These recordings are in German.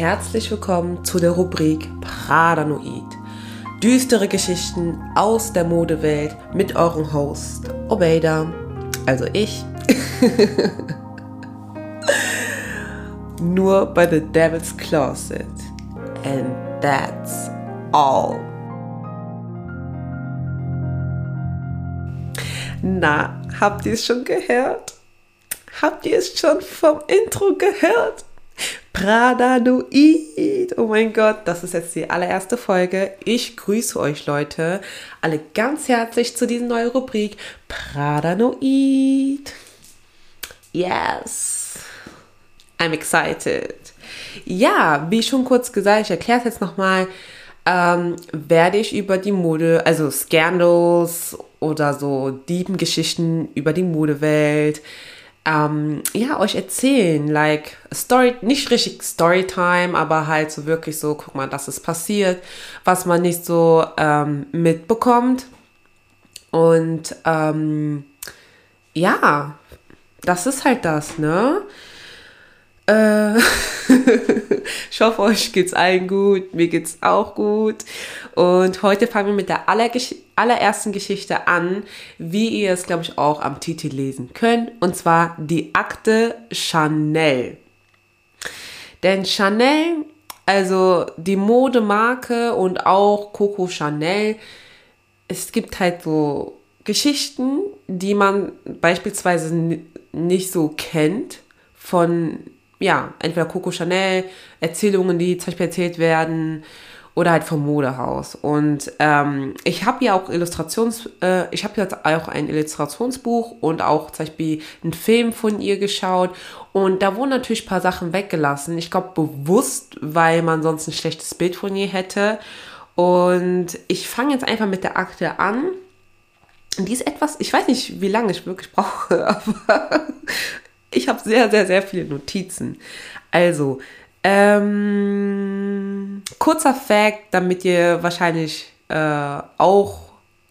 herzlich willkommen zu der Rubrik Pradanoid. Düstere Geschichten aus der Modewelt mit eurem Host Obeida, also ich. Nur bei The Devil's Closet. And that's all. Na, habt ihr es schon gehört? Habt ihr es schon vom Intro gehört? Pradanoid. Oh mein Gott, das ist jetzt die allererste Folge. Ich grüße euch Leute alle ganz herzlich zu dieser neuen Rubrik Pradanoid. Yes. I'm excited. Ja, wie schon kurz gesagt, ich erkläre es jetzt nochmal, ähm, werde ich über die Mode, also Scandals oder so Diebengeschichten über die Modewelt, ähm, ja, euch erzählen. Like, Story, nicht richtig Storytime, aber halt so wirklich so, guck mal, das ist passiert, was man nicht so ähm, mitbekommt. Und ähm, ja, das ist halt das, ne? Äh, ich hoffe, euch geht's allen gut. Mir geht's auch gut. Und heute fangen wir mit der allerersten Geschichte an, wie ihr es, glaube ich, auch am Titel lesen könnt. Und zwar die Akte Chanel. Denn Chanel, also die Modemarke und auch Coco Chanel, es gibt halt so Geschichten, die man beispielsweise nicht so kennt von ja, entweder Coco Chanel, Erzählungen, die zum Beispiel erzählt werden, oder halt vom Modehaus. Und ähm, ich habe ja auch Illustrations, äh, ich habe jetzt auch ein Illustrationsbuch und auch zum Beispiel einen Film von ihr geschaut. Und da wurden natürlich ein paar Sachen weggelassen. Ich glaube bewusst, weil man sonst ein schlechtes Bild von ihr hätte. Und ich fange jetzt einfach mit der Akte an. Die ist etwas, ich weiß nicht, wie lange ich wirklich brauche, aber ich habe sehr, sehr, sehr viele Notizen. Also, ähm, kurzer Fact, damit ihr wahrscheinlich äh, auch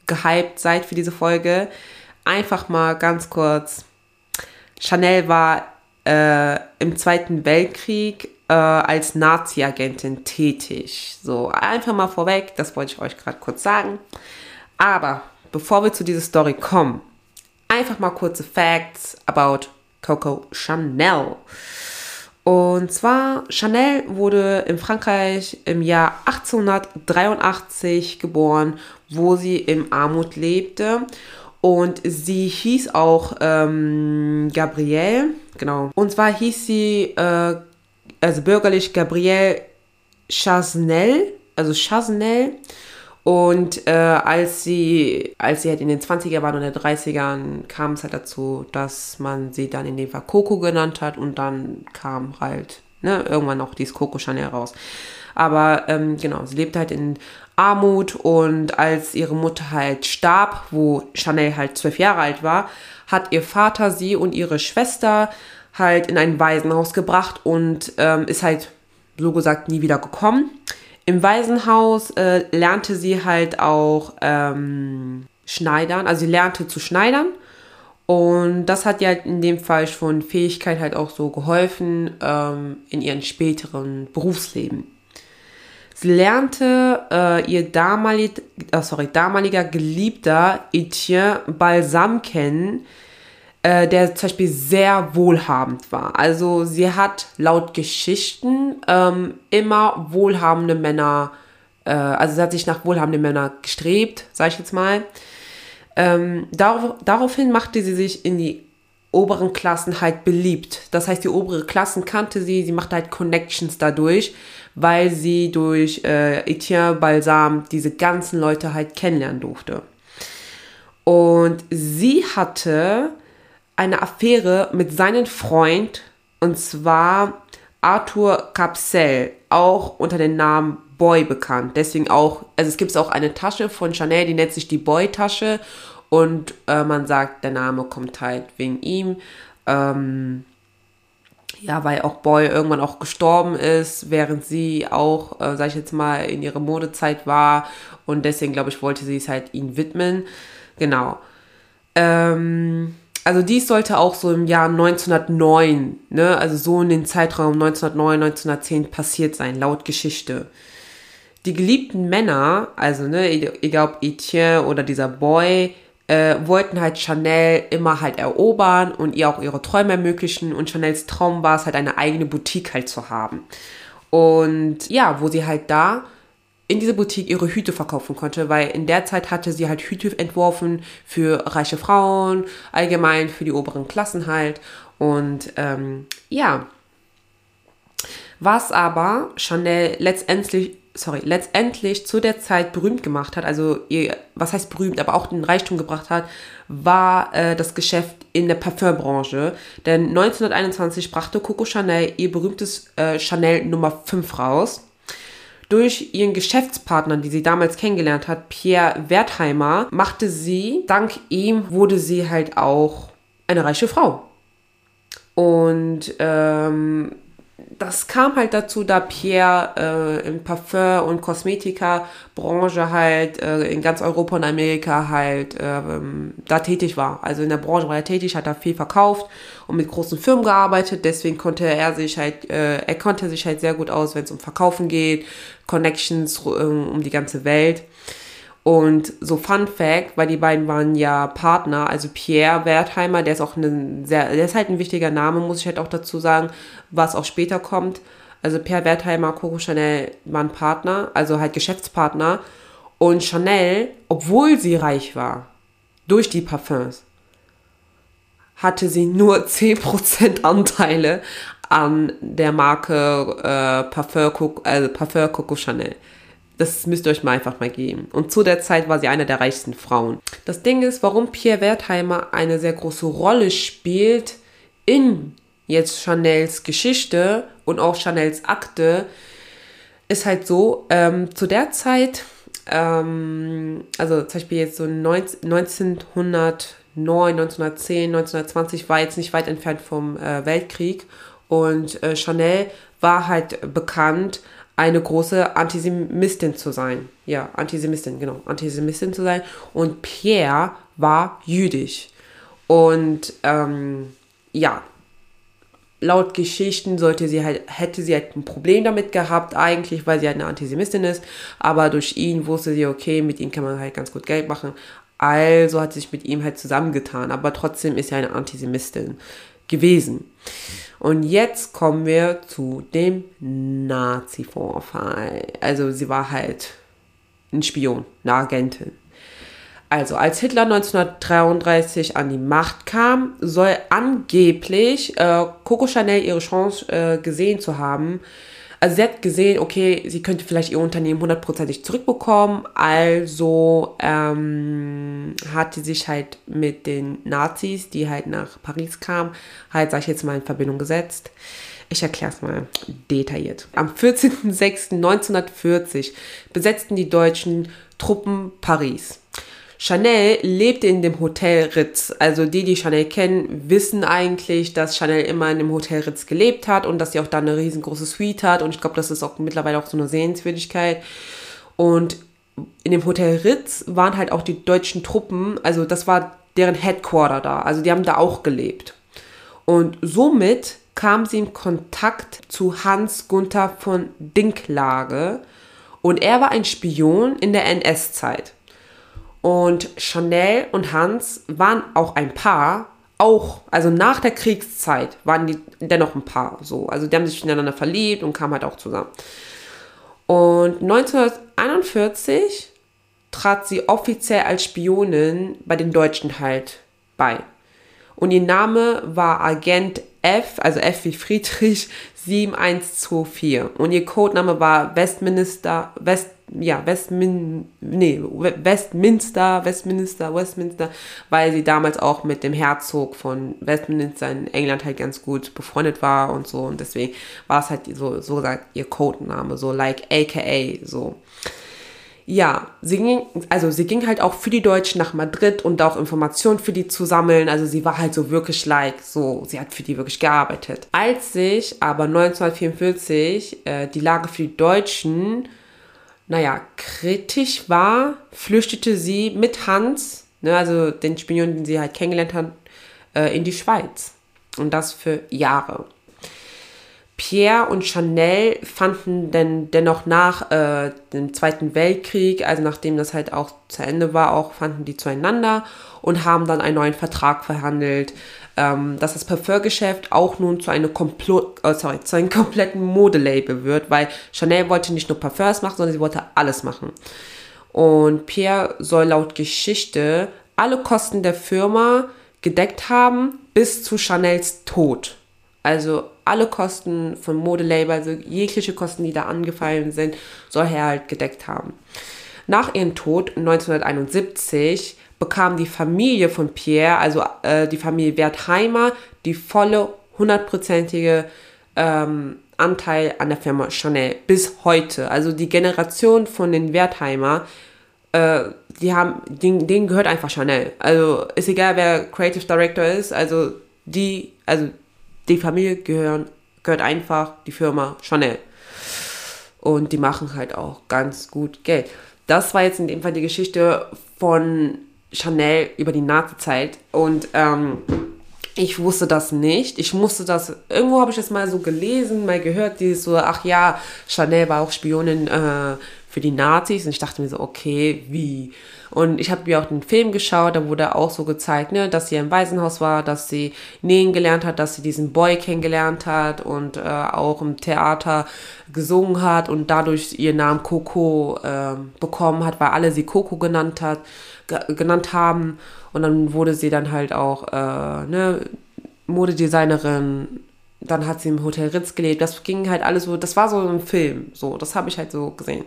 gehypt seid für diese Folge. Einfach mal ganz kurz. Chanel war äh, im Zweiten Weltkrieg äh, als Nazi-Agentin tätig. So, einfach mal vorweg, das wollte ich euch gerade kurz sagen. Aber bevor wir zu dieser Story kommen, einfach mal kurze Facts about Coco Chanel. Und zwar, Chanel wurde in Frankreich im Jahr 1883 geboren, wo sie in Armut lebte. Und sie hieß auch ähm, Gabrielle, genau. Und zwar hieß sie, äh, also bürgerlich Gabrielle Chasnel, also Chasnel. Und äh, als sie, als sie halt in den 20er waren und in den 30ern, kam es halt dazu, dass man sie dann in dem Fall Coco genannt hat und dann kam halt ne, irgendwann auch dieses Coco Chanel raus. Aber ähm, genau, sie lebte halt in Armut und als ihre Mutter halt starb, wo Chanel halt zwölf Jahre alt war, hat ihr Vater sie und ihre Schwester halt in ein Waisenhaus gebracht und ähm, ist halt so gesagt nie wieder gekommen. Im Waisenhaus äh, lernte sie halt auch ähm, Schneidern, also sie lernte zu schneidern. Und das hat ihr halt in dem Fall schon Fähigkeit halt auch so geholfen ähm, in ihrem späteren Berufsleben. Sie lernte äh, ihr damalig, oh sorry, damaliger Geliebter Etienne Balsam kennen, äh, der zum Beispiel sehr wohlhabend war. Also sie hat laut Geschichten ähm, immer wohlhabende Männer, äh, also sie hat sich nach wohlhabenden Männern gestrebt, sage ich jetzt mal. Ähm, darauf, daraufhin machte sie sich in die oberen Klassen halt beliebt. Das heißt, die obere Klassen kannte sie, sie machte halt Connections dadurch, weil sie durch äh, Etienne Balsam diese ganzen Leute halt kennenlernen durfte. Und sie hatte eine Affäre mit seinem Freund und zwar Arthur Capsel, auch unter dem Namen Boy bekannt. Deswegen auch, also es gibt auch eine Tasche von Chanel, die nennt sich die Boy-Tasche und äh, man sagt, der Name kommt halt wegen ihm. Ähm, ja, weil auch Boy irgendwann auch gestorben ist, während sie auch, äh, sag ich jetzt mal, in ihrer Modezeit war und deswegen, glaube ich, wollte sie es halt ihm widmen. Genau. Ähm, Also dies sollte auch so im Jahr 1909, ne, also so in den Zeitraum 1909, 1910 passiert sein, laut Geschichte. Die geliebten Männer, also ne, egal ob Etienne oder dieser Boy, äh, wollten halt Chanel immer halt erobern und ihr auch ihre Träume ermöglichen. Und Chanels Traum war es halt eine eigene Boutique halt zu haben. Und ja, wo sie halt da in dieser Boutique ihre Hüte verkaufen konnte, weil in der Zeit hatte sie halt Hüte entworfen für reiche Frauen, allgemein für die oberen Klassen halt. Und ähm, ja, was aber Chanel letztendlich sorry, letztendlich zu der Zeit berühmt gemacht hat, also ihr, was heißt berühmt, aber auch den Reichtum gebracht hat, war äh, das Geschäft in der Parfümbranche. Denn 1921 brachte Coco Chanel ihr berühmtes äh, Chanel Nummer 5 raus. Durch ihren Geschäftspartner, die sie damals kennengelernt hat, Pierre Wertheimer, machte sie, dank ihm wurde sie halt auch eine reiche Frau. Und ähm, das kam halt dazu, da Pierre äh, im Parfum- und Kosmetika-Branche halt äh, in ganz Europa und Amerika halt äh, da tätig war. Also in der Branche war er tätig, hat da viel verkauft und mit großen Firmen gearbeitet. Deswegen konnte er sich halt, äh, er konnte sich halt sehr gut aus, wenn es um Verkaufen geht, Connections äh, um die ganze Welt. Und so Fun Fact, weil die beiden waren ja Partner, also Pierre Wertheimer, der ist auch ein sehr, der ist halt ein wichtiger Name, muss ich halt auch dazu sagen, was auch später kommt. Also Pierre Wertheimer, Coco Chanel waren Partner, also halt Geschäftspartner. Und Chanel, obwohl sie reich war, durch die Parfums, hatte sie nur 10% Anteile an der Marke äh, Parfum, also Parfum Coco Chanel. Das müsst ihr euch mal einfach mal geben. Und zu der Zeit war sie eine der reichsten Frauen. Das Ding ist, warum Pierre Wertheimer eine sehr große Rolle spielt in jetzt Chanels Geschichte und auch Chanels Akte, ist halt so, ähm, zu der Zeit, ähm, also zum Beispiel jetzt so 1909, 1910, 1920 war jetzt nicht weit entfernt vom äh, Weltkrieg und äh, Chanel war halt bekannt eine große Antisemitin zu sein. Ja, Antisemitin, genau, Antisemitin zu sein. Und Pierre war jüdisch. Und ähm, ja, laut Geschichten sollte sie halt, hätte sie halt ein Problem damit gehabt, eigentlich, weil sie halt eine Antisemitin ist. Aber durch ihn wusste sie, okay, mit ihm kann man halt ganz gut Geld machen. Also hat sie sich mit ihm halt zusammengetan. Aber trotzdem ist sie eine Antisemitin gewesen. Und jetzt kommen wir zu dem Nazi-Vorfall. Also sie war halt ein Spion, eine Agentin. Also als Hitler 1933 an die Macht kam, soll angeblich äh, Coco Chanel ihre Chance äh, gesehen zu haben, also sie hat gesehen, okay, sie könnte vielleicht ihr Unternehmen hundertprozentig zurückbekommen. Also ähm, hat sie sich halt mit den Nazis, die halt nach Paris kamen, halt, sag ich jetzt mal, in Verbindung gesetzt. Ich erkläre es mal detailliert. Am 14.06.1940 besetzten die deutschen Truppen Paris. Chanel lebte in dem Hotel Ritz. Also die, die Chanel kennen, wissen eigentlich, dass Chanel immer in dem Hotel Ritz gelebt hat und dass sie auch da eine riesengroße Suite hat. Und ich glaube, das ist auch mittlerweile auch so eine Sehenswürdigkeit. Und in dem Hotel Ritz waren halt auch die deutschen Truppen, also das war deren Headquarter da. Also die haben da auch gelebt. Und somit kam sie in Kontakt zu Hans Gunther von Dinklage. Und er war ein Spion in der NS-Zeit. Und Chanel und Hans waren auch ein Paar, auch, also nach der Kriegszeit waren die dennoch ein Paar, so. Also die haben sich ineinander verliebt und kamen halt auch zusammen. Und 1941 trat sie offiziell als Spionin bei den Deutschen halt bei. Und ihr Name war Agent F, also F wie Friedrich 7124. Und ihr Codename war Westminster, West, ja, Westmin, nee, Westminster, Westminster, Westminster, weil sie damals auch mit dem Herzog von Westminster in England halt ganz gut befreundet war und so. Und deswegen war es halt so, so gesagt ihr Codename, so like AKA, so. Ja, sie ging, also sie ging halt auch für die Deutschen nach Madrid und auch Informationen für die zu sammeln. Also sie war halt so wirklich like, so, sie hat für die wirklich gearbeitet. Als sich aber 1944 äh, die Lage für die Deutschen naja, kritisch war, flüchtete sie mit Hans, ne, also den Spion, den sie halt kennengelernt hat, äh, in die Schweiz. Und das für Jahre. Pierre und Chanel fanden denn dennoch nach äh, dem Zweiten Weltkrieg, also nachdem das halt auch zu Ende war, auch fanden die zueinander und haben dann einen neuen Vertrag verhandelt, ähm, dass das Parfumgeschäft auch nun zu, einem, Komplo äh, sorry, zu einem kompletten Modelabel wird, weil Chanel wollte nicht nur Parfums machen, sondern sie wollte alles machen. Und Pierre soll laut Geschichte alle Kosten der Firma gedeckt haben bis zu Chanels Tod. Also alle Kosten von Modelabel, also jegliche Kosten, die da angefallen sind, soll er halt gedeckt haben. Nach ihrem Tod 1971 bekam die Familie von Pierre, also äh, die Familie Wertheimer, die volle hundertprozentige ähm, Anteil an der Firma Chanel bis heute. Also die Generation von den Wertheimer, äh, die haben, denen, denen gehört einfach Chanel. Also ist egal, wer Creative Director ist, also die, also die Familie gehören, gehört einfach die Firma Chanel. Und die machen halt auch ganz gut Geld. Das war jetzt in dem Fall die Geschichte von Chanel über die Nazi-Zeit. Und ähm, ich wusste das nicht. Ich musste das, irgendwo habe ich das mal so gelesen, mal gehört, dieses so, ach ja, Chanel war auch Spionin äh, für die Nazis. Und ich dachte mir so, okay, wie? Und ich habe mir auch den Film geschaut, da wurde auch so gezeigt, ne, dass sie im Waisenhaus war, dass sie nähen gelernt hat, dass sie diesen Boy kennengelernt hat und äh, auch im Theater gesungen hat und dadurch ihren Namen Coco äh, bekommen hat, weil alle sie Coco genannt hat, genannt haben. Und dann wurde sie dann halt auch äh, ne, Modedesignerin. Dann hat sie im Hotel Ritz gelebt. Das ging halt alles so, das war so ein Film. So, das habe ich halt so gesehen.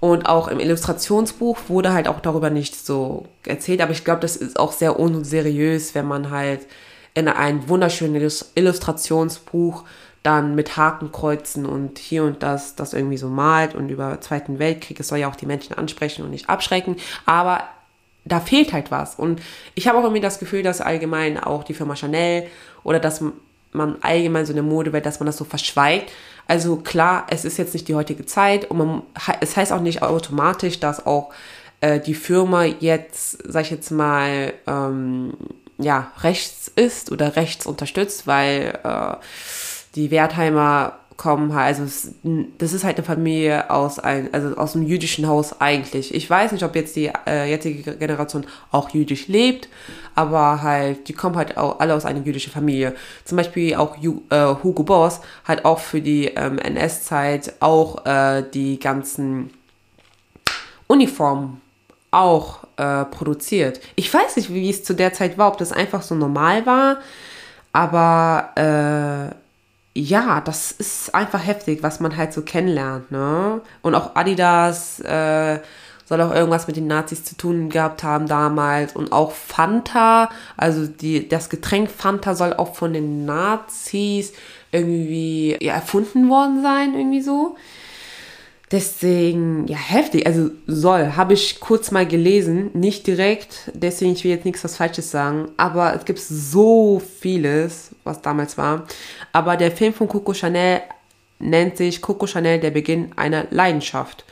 Und auch im Illustrationsbuch wurde halt auch darüber nicht so erzählt, aber ich glaube, das ist auch sehr unseriös, wenn man halt in ein wunderschönes Illustrationsbuch dann mit Hakenkreuzen und hier und das, das irgendwie so malt und über Zweiten Weltkrieg, es soll ja auch die Menschen ansprechen und nicht abschrecken, aber da fehlt halt was. Und ich habe auch irgendwie das Gefühl, dass allgemein auch die Firma Chanel oder dass man allgemein so eine Modewelt, dass man das so verschweigt. Also klar, es ist jetzt nicht die heutige Zeit und man, es heißt auch nicht automatisch, dass auch äh, die Firma jetzt, sag ich jetzt mal, ähm, ja, rechts ist oder rechts unterstützt, weil äh, die Wertheimer kommen halt, also das ist halt eine Familie aus ein, also aus einem jüdischen Haus eigentlich. Ich weiß nicht, ob jetzt die äh, jetzige Generation auch jüdisch lebt, aber halt, die kommen halt auch alle aus einer jüdischen Familie. Zum Beispiel auch Ju, äh, Hugo Boss hat auch für die ähm, NS-Zeit auch äh, die ganzen Uniformen auch äh, produziert. Ich weiß nicht, wie es zu der Zeit war, ob das einfach so normal war, aber äh, ja, das ist einfach heftig, was man halt so kennenlernt, ne? Und auch Adidas äh, soll auch irgendwas mit den Nazis zu tun gehabt haben damals. Und auch Fanta, also die, das Getränk Fanta soll auch von den Nazis irgendwie ja, erfunden worden sein, irgendwie so. Deswegen, ja, heftig. Also soll, habe ich kurz mal gelesen, nicht direkt, deswegen ich will jetzt nichts was Falsches sagen, aber es gibt so vieles, was damals war. Aber der Film von Coco Chanel nennt sich Coco Chanel, der Beginn einer Leidenschaft.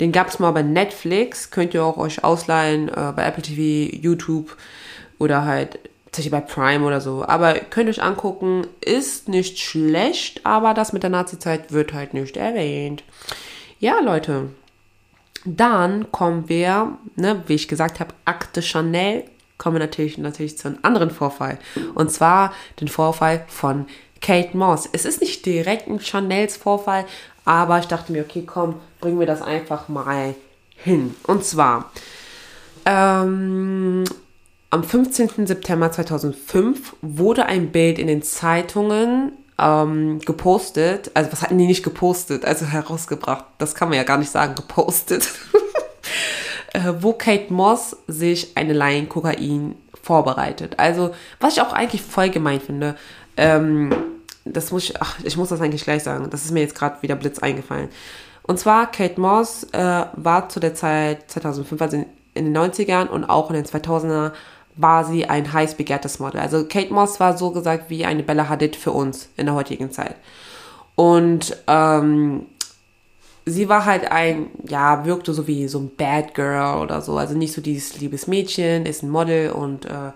Den gab es mal bei Netflix, könnt ihr auch euch ausleihen, äh, bei Apple TV, YouTube oder halt bei Prime oder so. Aber könnt euch angucken, ist nicht schlecht, aber das mit der Nazi-Zeit wird halt nicht erwähnt. Ja, Leute. Dann kommen wir, ne, wie ich gesagt habe, Akte Chanel, kommen wir natürlich, natürlich zu einem anderen Vorfall. Und zwar den Vorfall von Kate Moss. Es ist nicht direkt ein Chanels Vorfall, aber ich dachte mir, okay, komm, bringen wir das einfach mal hin. Und zwar, ähm, am 15. September 2005 wurde ein Bild in den Zeitungen ähm, gepostet, also was hatten die nicht gepostet, also herausgebracht, das kann man ja gar nicht sagen, gepostet, äh, wo Kate Moss sich eine Line Kokain vorbereitet. Also, was ich auch eigentlich voll gemein finde, ähm, das muss ich, ach, ich muss das eigentlich gleich sagen, das ist mir jetzt gerade wieder Blitz eingefallen. Und zwar, Kate Moss äh, war zu der Zeit 2005, also in, in den 90ern und auch in den 2000er war sie ein heiß begehrtes Model. Also Kate Moss war so gesagt wie eine Bella Hadid für uns in der heutigen Zeit. Und ähm, sie war halt ein, ja, wirkte so wie so ein Bad Girl oder so. Also nicht so dieses liebes Mädchen, ist ein Model und äh,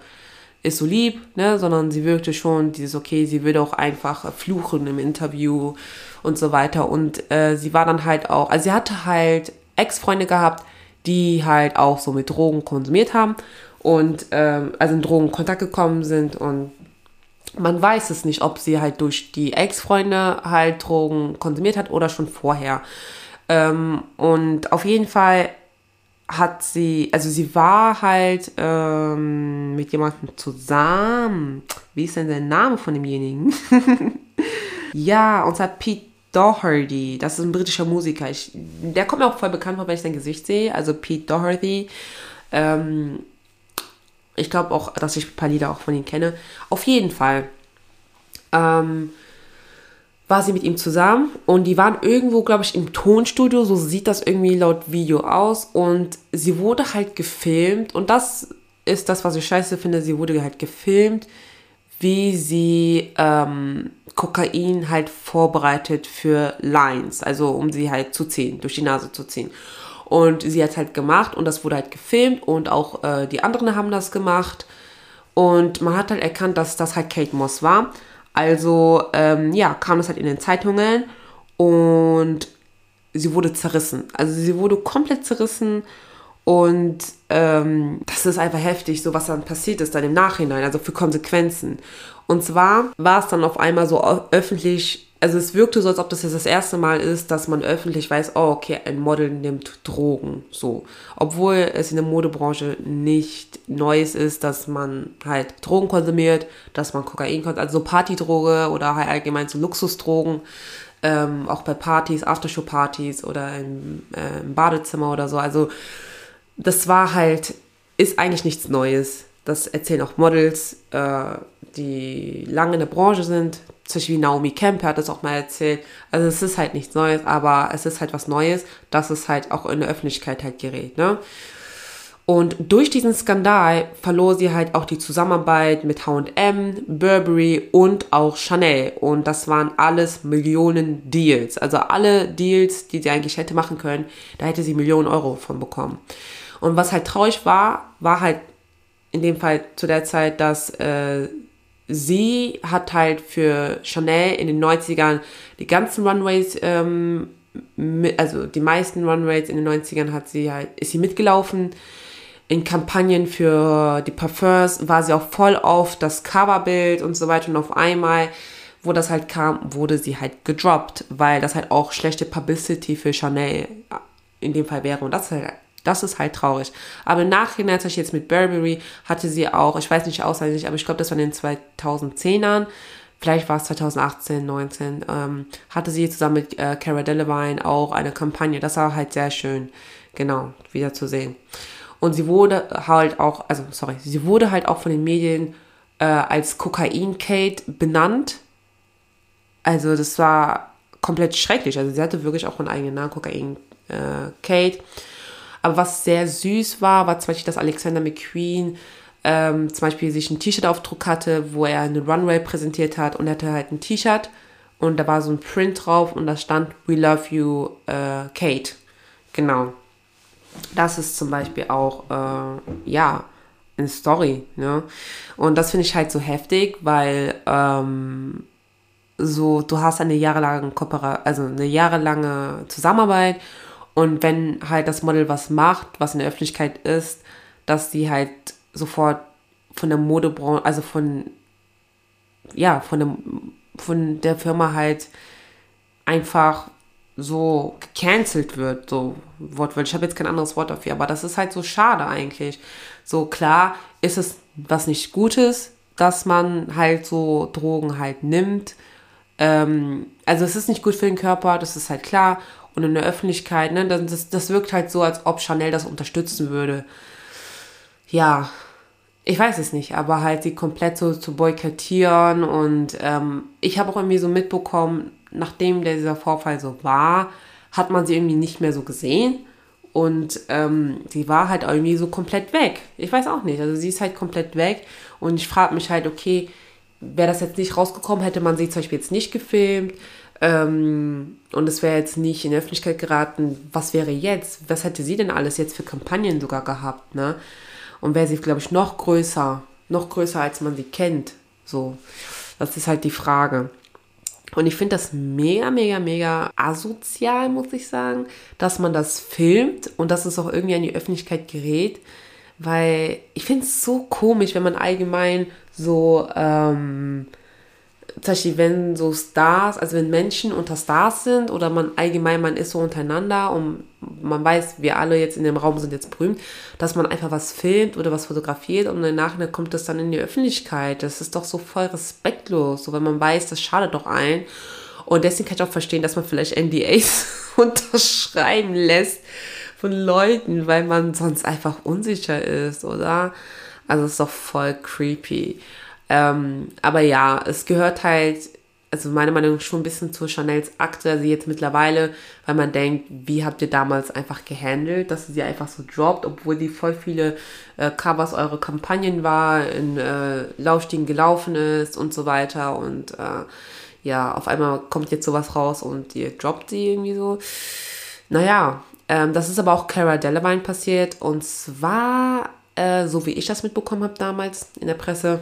ist so lieb, ne, sondern sie wirkte schon dieses, okay, sie würde auch einfach fluchen im Interview und so weiter. Und äh, sie war dann halt auch, also sie hatte halt Ex-Freunde gehabt, die halt auch so mit Drogen konsumiert haben und ähm, also in Drogen in Kontakt gekommen sind und man weiß es nicht, ob sie halt durch die Ex-Freunde halt Drogen konsumiert hat oder schon vorher. Ähm, und auf jeden Fall hat sie, also sie war halt ähm, mit jemandem zusammen. Wie ist denn der Name von demjenigen? ja, und zwar Pete Doherty. Das ist ein britischer Musiker. Ich, der kommt mir auch voll bekannt vor, wenn ich sein Gesicht sehe. Also Pete Doherty. Ähm, ich glaube auch, dass ich ein paar Lieder auch von ihm kenne. Auf jeden Fall ähm, war sie mit ihm zusammen und die waren irgendwo, glaube ich, im Tonstudio. So sieht das irgendwie laut Video aus. Und sie wurde halt gefilmt. Und das ist das, was ich scheiße finde. Sie wurde halt gefilmt, wie sie ähm, Kokain halt vorbereitet für Lines. Also um sie halt zu ziehen, durch die Nase zu ziehen. Und sie hat halt gemacht und das wurde halt gefilmt und auch äh, die anderen haben das gemacht. Und man hat halt erkannt, dass das halt Kate Moss war. Also, ähm, ja, kam es halt in den Zeitungen und sie wurde zerrissen. Also sie wurde komplett zerrissen und ähm, das ist einfach heftig, so was dann passiert ist dann im Nachhinein, also für Konsequenzen. Und zwar war es dann auf einmal so öffentlich also es wirkte so, als ob das jetzt das erste Mal ist, dass man öffentlich weiß, oh, okay, ein Model nimmt Drogen, so. Obwohl es in der Modebranche nicht Neues ist, dass man halt Drogen konsumiert, dass man Kokain konsumiert, also so Partydroge oder halt allgemein so Luxusdrogen, ähm, auch bei Partys, Aftershow-Partys oder im, äh, im Badezimmer oder so. Also das war halt, ist eigentlich nichts Neues. Das erzählen auch Models, äh, die lange in der Branche sind, zum Beispiel Naomi Campbell hat das auch mal erzählt. Also es ist halt nichts Neues, aber es ist halt was Neues, dass es halt auch in der Öffentlichkeit halt gerät, ne? Und durch diesen Skandal verlor sie halt auch die Zusammenarbeit mit H&M, Burberry und auch Chanel. Und das waren alles Millionen Deals. Also alle Deals, die sie eigentlich hätte machen können, da hätte sie Millionen Euro von bekommen. Und was halt traurig war, war halt in dem Fall zu der Zeit, dass äh, sie hat halt für Chanel in den 90ern die ganzen Runways, ähm, mit, also die meisten Runways in den 90ern hat sie halt, ist sie mitgelaufen. In Kampagnen für die Parfums war sie auch voll auf das Coverbild und so weiter und auf einmal, wo das halt kam, wurde sie halt gedroppt, weil das halt auch schlechte Publicity für Chanel in dem Fall wäre und das ist halt das ist halt traurig. Aber im Nachhinein, zum Beispiel jetzt mit Burberry, hatte sie auch, ich weiß nicht auswendig, aber ich glaube, das war in den 2010ern, vielleicht war es 2018, 19, ähm, hatte sie zusammen mit äh, Cara Delevingne auch eine Kampagne. Das war halt sehr schön, genau, wieder zu sehen. Und sie wurde halt auch, also sorry, sie wurde halt auch von den Medien äh, als Kokain-Kate benannt. Also das war komplett schrecklich. Also sie hatte wirklich auch einen eigenen Namen, Kokain-Kate. Äh, aber was sehr süß war, war zum Beispiel, dass Alexander McQueen ähm, zum Beispiel sich ein T-Shirt-Aufdruck hatte, wo er eine Runway präsentiert hat und er hatte halt ein T-Shirt und da war so ein Print drauf und da stand We love you, äh, Kate. Genau. Das ist zum Beispiel auch, äh, ja, eine Story, ne? Und das finde ich halt so heftig, weil ähm, so, du hast eine jahrelange Kooperation, also eine jahrelange Zusammenarbeit und wenn halt das Model was macht, was in der Öffentlichkeit ist, dass die halt sofort von der Modebranche, also von, ja, von, dem, von der Firma halt einfach so gecancelt wird, so wortwörtlich. Ich habe jetzt kein anderes Wort dafür, aber das ist halt so schade eigentlich. So klar ist es was nicht Gutes, dass man halt so Drogen halt nimmt. Ähm, also es ist nicht gut für den Körper, das ist halt klar und in der Öffentlichkeit, ne, das, das wirkt halt so, als ob Chanel das unterstützen würde. Ja, ich weiß es nicht, aber halt sie komplett so zu boykottieren und ähm, ich habe auch irgendwie so mitbekommen, nachdem dieser Vorfall so war, hat man sie irgendwie nicht mehr so gesehen und ähm, sie war halt irgendwie so komplett weg. Ich weiß auch nicht, also sie ist halt komplett weg und ich frage mich halt, okay, wäre das jetzt nicht rausgekommen, hätte man sie zum Beispiel jetzt nicht gefilmt, ähm, und es wäre jetzt nicht in die Öffentlichkeit geraten, was wäre jetzt? Was hätte sie denn alles jetzt für Kampagnen sogar gehabt, ne? Und wäre sie, glaube ich, noch größer, noch größer, als man sie kennt. So, das ist halt die Frage. Und ich finde das mega, mega, mega asozial, muss ich sagen, dass man das filmt und dass es auch irgendwie an die Öffentlichkeit gerät. Weil ich finde es so komisch, wenn man allgemein so ähm, zum Beispiel, wenn so Stars, also wenn Menschen unter Stars sind oder man allgemein, man ist so untereinander und man weiß, wir alle jetzt in dem Raum sind jetzt berühmt, dass man einfach was filmt oder was fotografiert und Nachhinein kommt das dann in die Öffentlichkeit. Das ist doch so voll respektlos, so wenn man weiß, das schadet doch allen. Und deswegen kann ich auch verstehen, dass man vielleicht NDAs unterschreiben lässt von Leuten, weil man sonst einfach unsicher ist, oder? Also es ist doch voll creepy. Ähm, aber ja, es gehört halt, also meiner Meinung nach schon ein bisschen zu Chanels Akte, also jetzt mittlerweile, weil man denkt, wie habt ihr damals einfach gehandelt, dass sie einfach so droppt, obwohl die voll viele äh, Covers eure Kampagnen war, in äh, Laufstiegen gelaufen ist und so weiter und äh, ja, auf einmal kommt jetzt sowas raus und ihr droppt sie irgendwie so. Naja, ähm, das ist aber auch Cara Delevingne passiert und zwar, äh, so wie ich das mitbekommen habe damals in der Presse,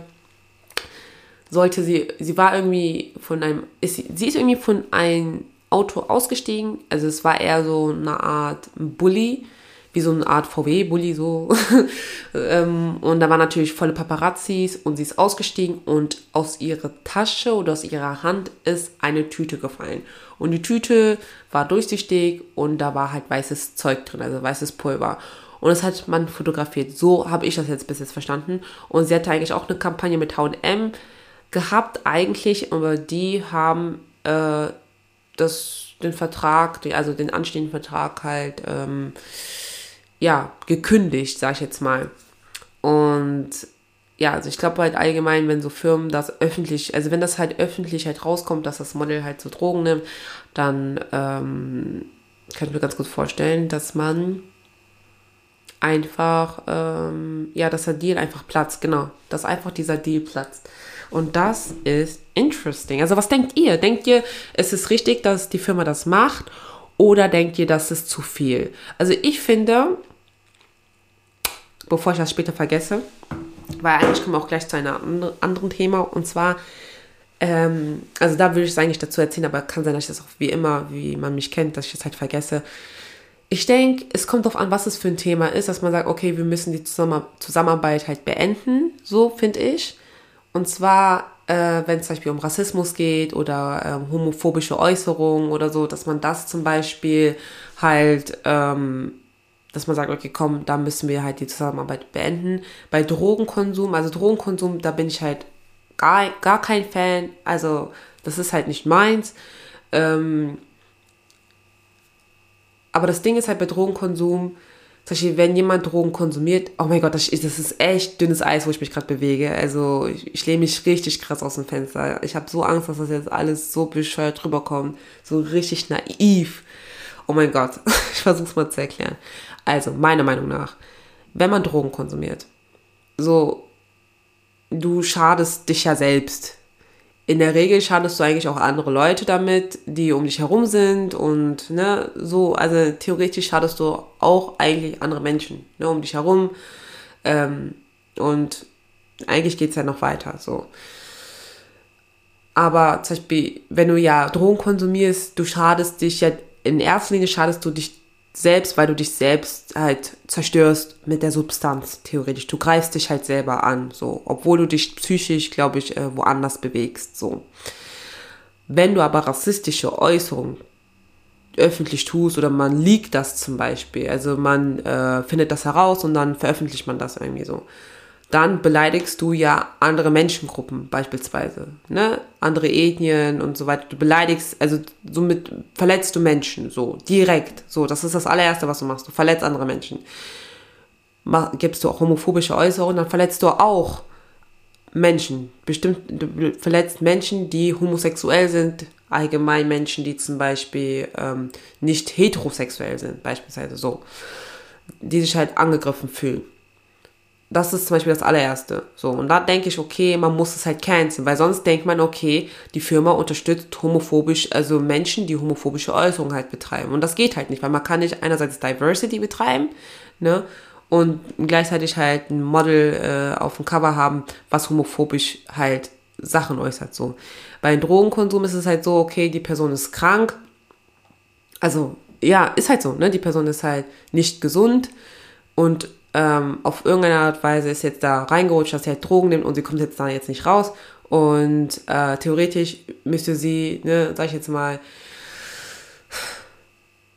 sollte sie, sie war irgendwie von einem, ist sie, ist irgendwie von einem Auto ausgestiegen, also es war eher so eine Art Bully, wie so eine Art VW-Bully so. Ähm, und da waren natürlich volle Paparazzis und sie ist ausgestiegen und aus ihrer Tasche oder aus ihrer Hand ist eine Tüte gefallen. Und die Tüte war durchsichtig und da war halt weißes Zeug drin, also weißes Pulver. Und das hat man fotografiert. So habe ich das jetzt bis jetzt verstanden. Und sie hatte eigentlich auch eine Kampagne mit H&M gehabt eigentlich, aber die haben äh, das, den Vertrag, also den anstehenden Vertrag halt, ähm, ja, gekündigt, sag ich jetzt mal. Und ja, also ich glaube halt allgemein, wenn so Firmen das öffentlich, also wenn das halt öffentlich halt rauskommt, dass das Model halt so Drogen nimmt, dann ähm, kann ich mir ganz gut vorstellen, dass man einfach, ähm, ja, dass der Deal einfach platzt, genau, dass einfach dieser Deal platzt. Und das ist interesting. Also was denkt ihr? Denkt ihr, es ist richtig, dass die Firma das macht? Oder denkt ihr, das ist zu viel? Also ich finde, bevor ich das später vergesse, weil eigentlich kommen wir auch gleich zu einem anderen Thema. Und zwar, ähm, also da würde ich es eigentlich dazu erzählen, aber kann sein, dass ich das auch wie immer, wie man mich kennt, dass ich das halt vergesse. Ich denke, es kommt darauf an, was es für ein Thema ist, dass man sagt, okay, wir müssen die Zusammenarbeit halt beenden, so finde ich. Und zwar, äh, wenn es zum Beispiel um Rassismus geht oder ähm, homophobische Äußerungen oder so, dass man das zum Beispiel halt, ähm, dass man sagt, okay, komm, da müssen wir halt die Zusammenarbeit beenden. Bei Drogenkonsum, also Drogenkonsum, da bin ich halt gar, gar kein Fan. Also, das ist halt nicht meins. Ähm, aber das Ding ist halt bei Drogenkonsum, zum Beispiel, wenn jemand Drogen konsumiert, oh mein Gott, das, das ist echt dünnes Eis, wo ich mich gerade bewege. Also ich, ich lehne mich richtig krass aus dem Fenster. Ich habe so Angst, dass das jetzt alles so bescheuert rüberkommt. So richtig naiv. Oh mein Gott, ich versuche es mal zu erklären. Also, meiner Meinung nach, wenn man Drogen konsumiert, so, du schadest dich ja selbst in der Regel schadest du eigentlich auch andere Leute damit, die um dich herum sind und ne, so, also theoretisch schadest du auch eigentlich andere Menschen ne, um dich herum. Ähm, und eigentlich geht es ja noch weiter so. Aber zum Beispiel, wenn du ja Drogen konsumierst, du schadest dich ja, in erster Linie schadest du dich selbst, weil du dich selbst halt zerstörst mit der Substanz, theoretisch. Du greifst dich halt selber an, so, obwohl du dich psychisch, glaube ich, äh, woanders bewegst, so. Wenn du aber rassistische Äußerungen öffentlich tust oder man liegt das zum Beispiel, also man äh, findet das heraus und dann veröffentlicht man das irgendwie so, dann beleidigst du ja andere Menschengruppen beispielsweise, ne? Andere Ethnien und so weiter. Du beleidigst, also somit verletzt du Menschen, so direkt. So, das ist das allererste, was du machst. Du verletzt andere Menschen. Gibst du auch homophobische Äußerungen, dann verletzt du auch Menschen. Bestimmt, du verletzt Menschen, die homosexuell sind, allgemein Menschen, die zum Beispiel ähm, nicht heterosexuell sind, beispielsweise so. Die sich halt angegriffen fühlen das ist zum Beispiel das allererste. So, und da denke ich, okay, man muss es halt canceln, weil sonst denkt man, okay, die Firma unterstützt homophobisch, also Menschen, die homophobische Äußerungen halt betreiben. Und das geht halt nicht, weil man kann nicht einerseits Diversity betreiben, ne, und gleichzeitig halt ein Model äh, auf dem Cover haben, was homophobisch halt Sachen äußert. So. Bei Drogenkonsum ist es halt so, okay, die Person ist krank. Also, ja, ist halt so, ne? Die Person ist halt nicht gesund und ähm, auf irgendeine Art und Weise ist jetzt da reingerutscht, dass sie halt Drogen nimmt und sie kommt jetzt da jetzt nicht raus. Und äh, theoretisch müsste sie, ne, sag ich jetzt mal,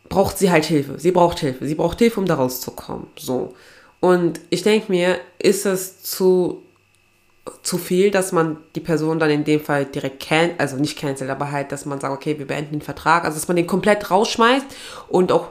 braucht sie halt Hilfe. Sie braucht Hilfe. Sie braucht Hilfe, um da rauszukommen. So. Und ich denke mir, ist es zu, zu viel, dass man die Person dann in dem Fall direkt kennt, also nicht cancelt, aber halt, dass man sagt, okay, wir beenden den Vertrag, also dass man den komplett rausschmeißt und auch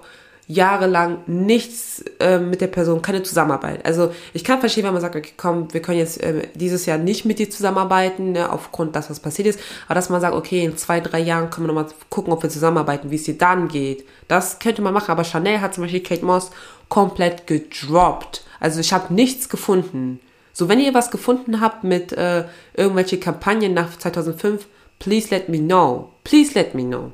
jahrelang nichts äh, mit der Person, keine Zusammenarbeit. Also ich kann verstehen, wenn man sagt, okay, komm, wir können jetzt äh, dieses Jahr nicht mit dir zusammenarbeiten, ne, aufgrund das, was passiert ist, aber dass man sagt, okay, in zwei, drei Jahren können wir nochmal gucken, ob wir zusammenarbeiten, wie es dir dann geht. Das könnte man machen, aber Chanel hat zum Beispiel Kate Moss komplett gedroppt. Also ich habe nichts gefunden. So, wenn ihr was gefunden habt mit äh, irgendwelche Kampagnen nach 2005, please let me know. Please let me know.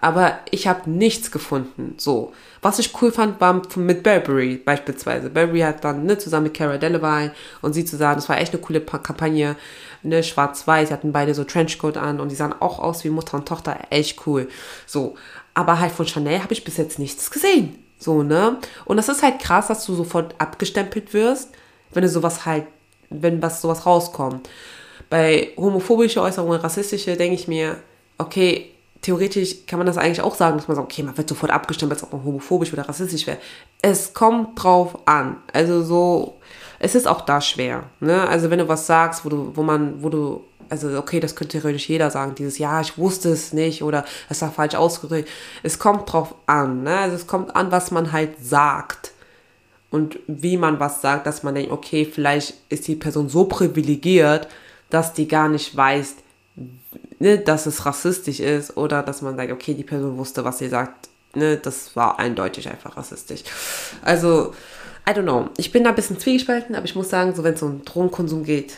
Aber ich habe nichts gefunden. So. Was ich cool fand, war mit Burberry beispielsweise. Burberry hat dann ne, zusammen mit Cara Delevingne und sie zusammen, das war echt eine coole Kampagne, ne, schwarz-weiß, hatten beide so Trenchcoat an und die sahen auch aus wie Mutter und Tochter, echt cool. So, aber halt von Chanel habe ich bis jetzt nichts gesehen. So, ne? Und das ist halt krass, dass du sofort abgestempelt wirst, wenn du sowas halt, wenn was sowas rauskommt. Bei homophobische Äußerungen, rassistische, denke ich mir, okay, theoretisch kann man das eigentlich auch sagen, dass man sagt, okay, man wird sofort abgestempelt, als ob man homophobisch oder rassistisch wäre. Es kommt drauf an. Also so, es ist auch da schwer. Ne? Also wenn du was sagst, wo du, wo man, wo du, also okay, das könnte theoretisch jeder sagen, dieses Ja, ich wusste es nicht oder es war falsch ausgedrückt. Es kommt drauf an. Ne? Also es kommt an, was man halt sagt. Und wie man was sagt, dass man denkt, okay, vielleicht ist die Person so privilegiert, dass die gar nicht weiß, ne, dass es rassistisch ist oder dass man sagt, okay, die Person wusste, was sie sagt. Ne, das war eindeutig einfach rassistisch. Also, I don't know. Ich bin da ein bisschen zwiegespalten, aber ich muss sagen, so wenn es um Drogenkonsum geht,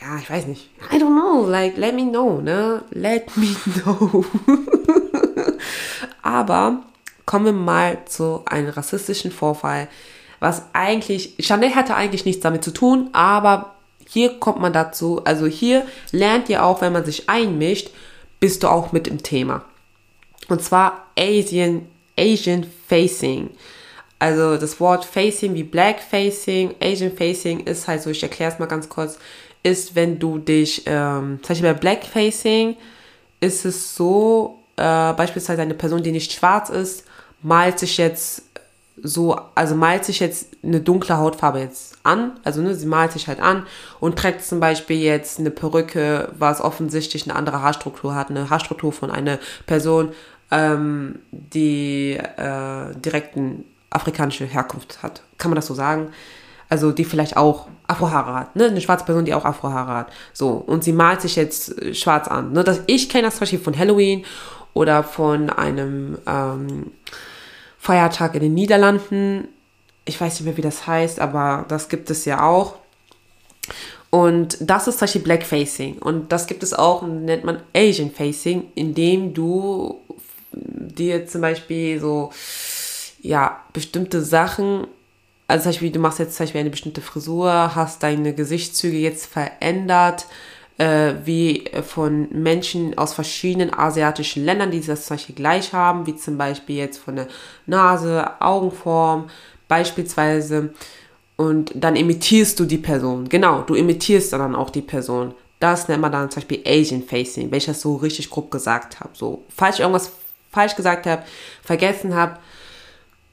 ja, ich weiß nicht. I don't know, like, let me know, ne? Let me know. aber kommen wir mal zu einem rassistischen Vorfall, was eigentlich, Chanel hatte eigentlich nichts damit zu tun, aber hier kommt man dazu, also hier lernt ihr auch, wenn man sich einmischt, bist du auch mit im Thema. Und zwar Asian, Asian Facing. Also das Wort Facing wie Black Facing, Asian Facing ist halt so, ich erkläre es mal ganz kurz, ist, wenn du dich, ähm, zum Beispiel bei Black Facing ist es so, äh, beispielsweise eine Person, die nicht schwarz ist, malt sich jetzt so, also malt sich jetzt eine dunkle Hautfarbe jetzt an, also ne, sie malt sich halt an und trägt zum Beispiel jetzt eine Perücke, was offensichtlich eine andere Haarstruktur hat, eine Haarstruktur von einer Person, ähm, die äh, direkten afrikanische Herkunft hat. Kann man das so sagen? Also die vielleicht auch Afrohaare hat, ne? Eine schwarze Person, die auch Afrohaare hat. So, und sie malt sich jetzt äh, schwarz an. Ne? Das, ich kenne das zum Beispiel von Halloween oder von einem ähm, Feiertag in den Niederlanden. Ich weiß nicht mehr, wie das heißt, aber das gibt es ja auch. Und das ist zum Beispiel Blackfacing. Und das gibt es auch, nennt man Asian Facing, indem du dir zum Beispiel so, ja, bestimmte Sachen, also zum Beispiel, du machst jetzt zum Beispiel eine bestimmte Frisur, hast deine Gesichtszüge jetzt verändert, äh, wie von Menschen aus verschiedenen asiatischen Ländern, die das Beispiel gleich haben, wie zum Beispiel jetzt von der Nase, Augenform beispielsweise. Und dann imitierst du die Person. Genau, du imitierst dann auch die Person. Das nennt man dann zum Beispiel Asian Facing, wenn ich das so richtig grob gesagt habe. So, falls ich irgendwas falsch gesagt habe, vergessen habe,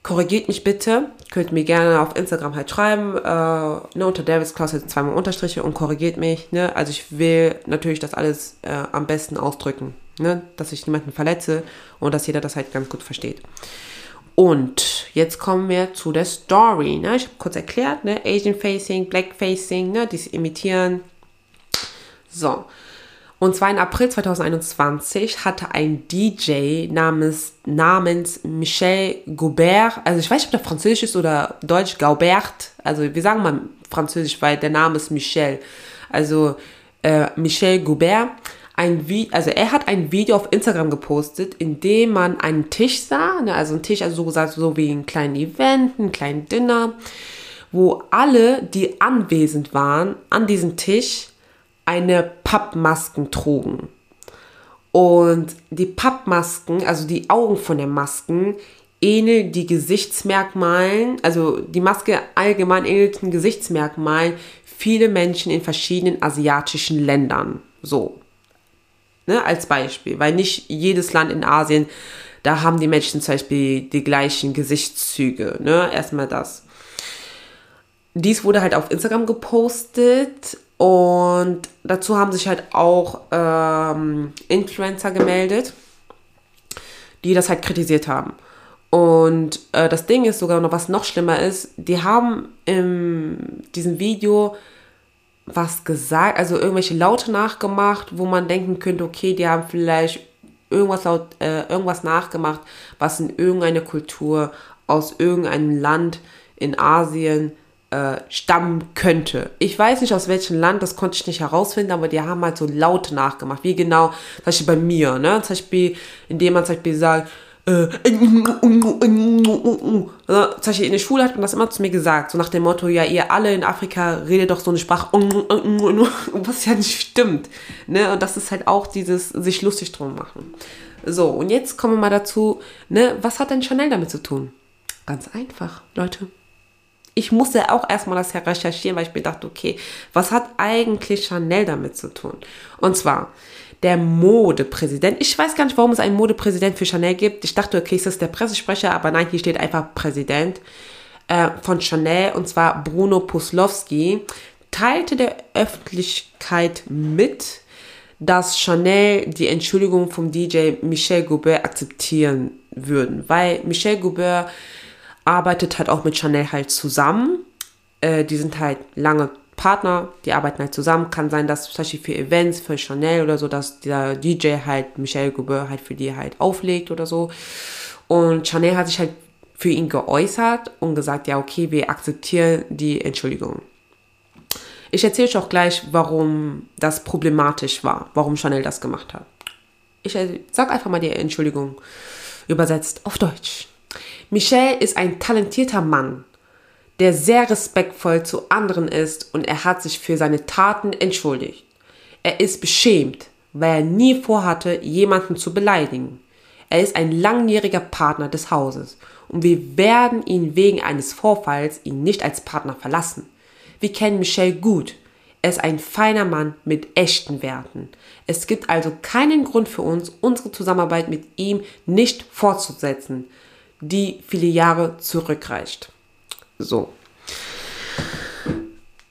korrigiert mich bitte. Könnt mir gerne auf Instagram halt schreiben, äh, ne, unter Davids Klasse zweimal Unterstriche und korrigiert mich. Ne? Also ich will natürlich das alles äh, am besten ausdrücken, ne? dass ich niemanden verletze und dass jeder das halt ganz gut versteht. Und jetzt kommen wir zu der Story. Ne? Ich habe kurz erklärt, ne? Asian Facing, Black Facing, ne? dieses Imitieren. So, und zwar in April 2021 hatte ein DJ namens, namens Michel Gaubert, also ich weiß nicht, ob der Französisch ist oder Deutsch, Gaubert, also wir sagen mal Französisch, weil der Name ist Michel. Also äh, Michel Gaubert, ein also er hat ein Video auf Instagram gepostet, in dem man einen Tisch sah, ne, also ein Tisch, also so gesagt, so wie ein kleines Event, ein kleines Dinner, wo alle, die anwesend waren, an diesem Tisch eine Pappmasken trugen. Und die Pappmasken, also die Augen von den Masken, ähneln die Gesichtsmerkmalen, also die Maske allgemein ähnelt den Gesichtsmerkmalen viele Menschen in verschiedenen asiatischen Ländern. So. Ne, als Beispiel. Weil nicht jedes Land in Asien, da haben die Menschen zum Beispiel die gleichen Gesichtszüge. Ne? Erstmal das. Dies wurde halt auf Instagram gepostet und dazu haben sich halt auch ähm, Influencer gemeldet, die das halt kritisiert haben. Und äh, das Ding ist sogar noch, was noch schlimmer ist, die haben in diesem Video was gesagt, also irgendwelche Laute nachgemacht, wo man denken könnte, okay, die haben vielleicht irgendwas, laut, äh, irgendwas nachgemacht, was in irgendeiner Kultur aus irgendeinem Land in Asien äh, stammen könnte. Ich weiß nicht aus welchem Land, das konnte ich nicht herausfinden, aber die haben halt so Laute nachgemacht. Wie genau, zum Beispiel bei mir, ne? Zum Beispiel, indem man zum Beispiel sagt, äh, zum Beispiel in der Schule hat man das immer zu mir gesagt, so nach dem Motto, ja, ihr alle in Afrika redet doch so eine Sprache, was ja nicht stimmt. Ne? Und das ist halt auch dieses sich lustig drum machen. So, und jetzt kommen wir mal dazu, ne, was hat denn Chanel damit zu tun? Ganz einfach, Leute. Ich musste auch erstmal das recherchieren, weil ich mir dachte, okay, was hat eigentlich Chanel damit zu tun? Und zwar, der Modepräsident. Ich weiß gar nicht, warum es einen Modepräsident für Chanel gibt. Ich dachte, okay, ist das der Pressesprecher, aber nein, hier steht einfach Präsident äh, von Chanel und zwar Bruno Puslowski, teilte der Öffentlichkeit mit, dass Chanel die Entschuldigung vom DJ Michel Goubert akzeptieren würden, weil Michel Goubert arbeitet halt auch mit Chanel halt zusammen. Äh, die sind halt lange Partner, die arbeiten halt zusammen. Kann sein, dass zum Beispiel für Events, für Chanel oder so, dass der DJ halt Michel Goubert halt für die halt auflegt oder so. Und Chanel hat sich halt für ihn geäußert und gesagt, ja, okay, wir akzeptieren die Entschuldigung. Ich erzähle euch auch gleich, warum das problematisch war, warum Chanel das gemacht hat. Ich sag einfach mal die Entschuldigung übersetzt auf Deutsch. Michel ist ein talentierter Mann, der sehr respektvoll zu anderen ist und er hat sich für seine Taten entschuldigt. Er ist beschämt, weil er nie vorhatte, jemanden zu beleidigen. Er ist ein langjähriger Partner des Hauses und wir werden ihn wegen eines Vorfalls ihn nicht als Partner verlassen. Wir kennen Michel gut. Er ist ein feiner Mann mit echten Werten. Es gibt also keinen Grund für uns, unsere Zusammenarbeit mit ihm nicht fortzusetzen, die viele Jahre zurückreicht. So.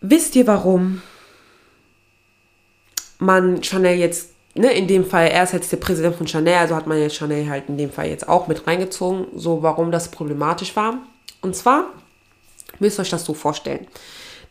Wisst ihr, warum man Chanel jetzt, ne, in dem Fall, er ist jetzt der Präsident von Chanel, also hat man jetzt Chanel halt in dem Fall jetzt auch mit reingezogen, so warum das problematisch war. Und zwar, müsst ihr euch das so vorstellen.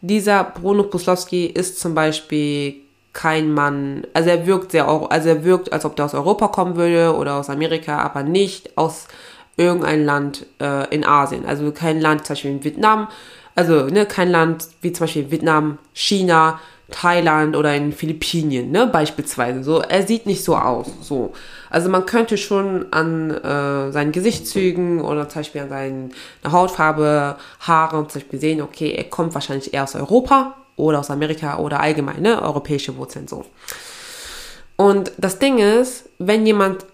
Dieser Bruno Puslowski ist zum Beispiel kein Mann, also er wirkt sehr, also er wirkt, als ob der aus Europa kommen würde oder aus Amerika, aber nicht aus irgendein Land äh, in Asien. Also kein Land, zum Beispiel in Vietnam, also ne, kein Land wie zum Beispiel Vietnam, China, Thailand oder in Philippinen, ne, beispielsweise. So, er sieht nicht so aus. So. Also man könnte schon an äh, seinen Gesichtszügen oder zum Beispiel an seiner Hautfarbe, Haare zum Beispiel sehen, okay, er kommt wahrscheinlich eher aus Europa oder aus Amerika oder allgemein, ne, europäische Wurzeln so. Und das Ding ist, wenn jemand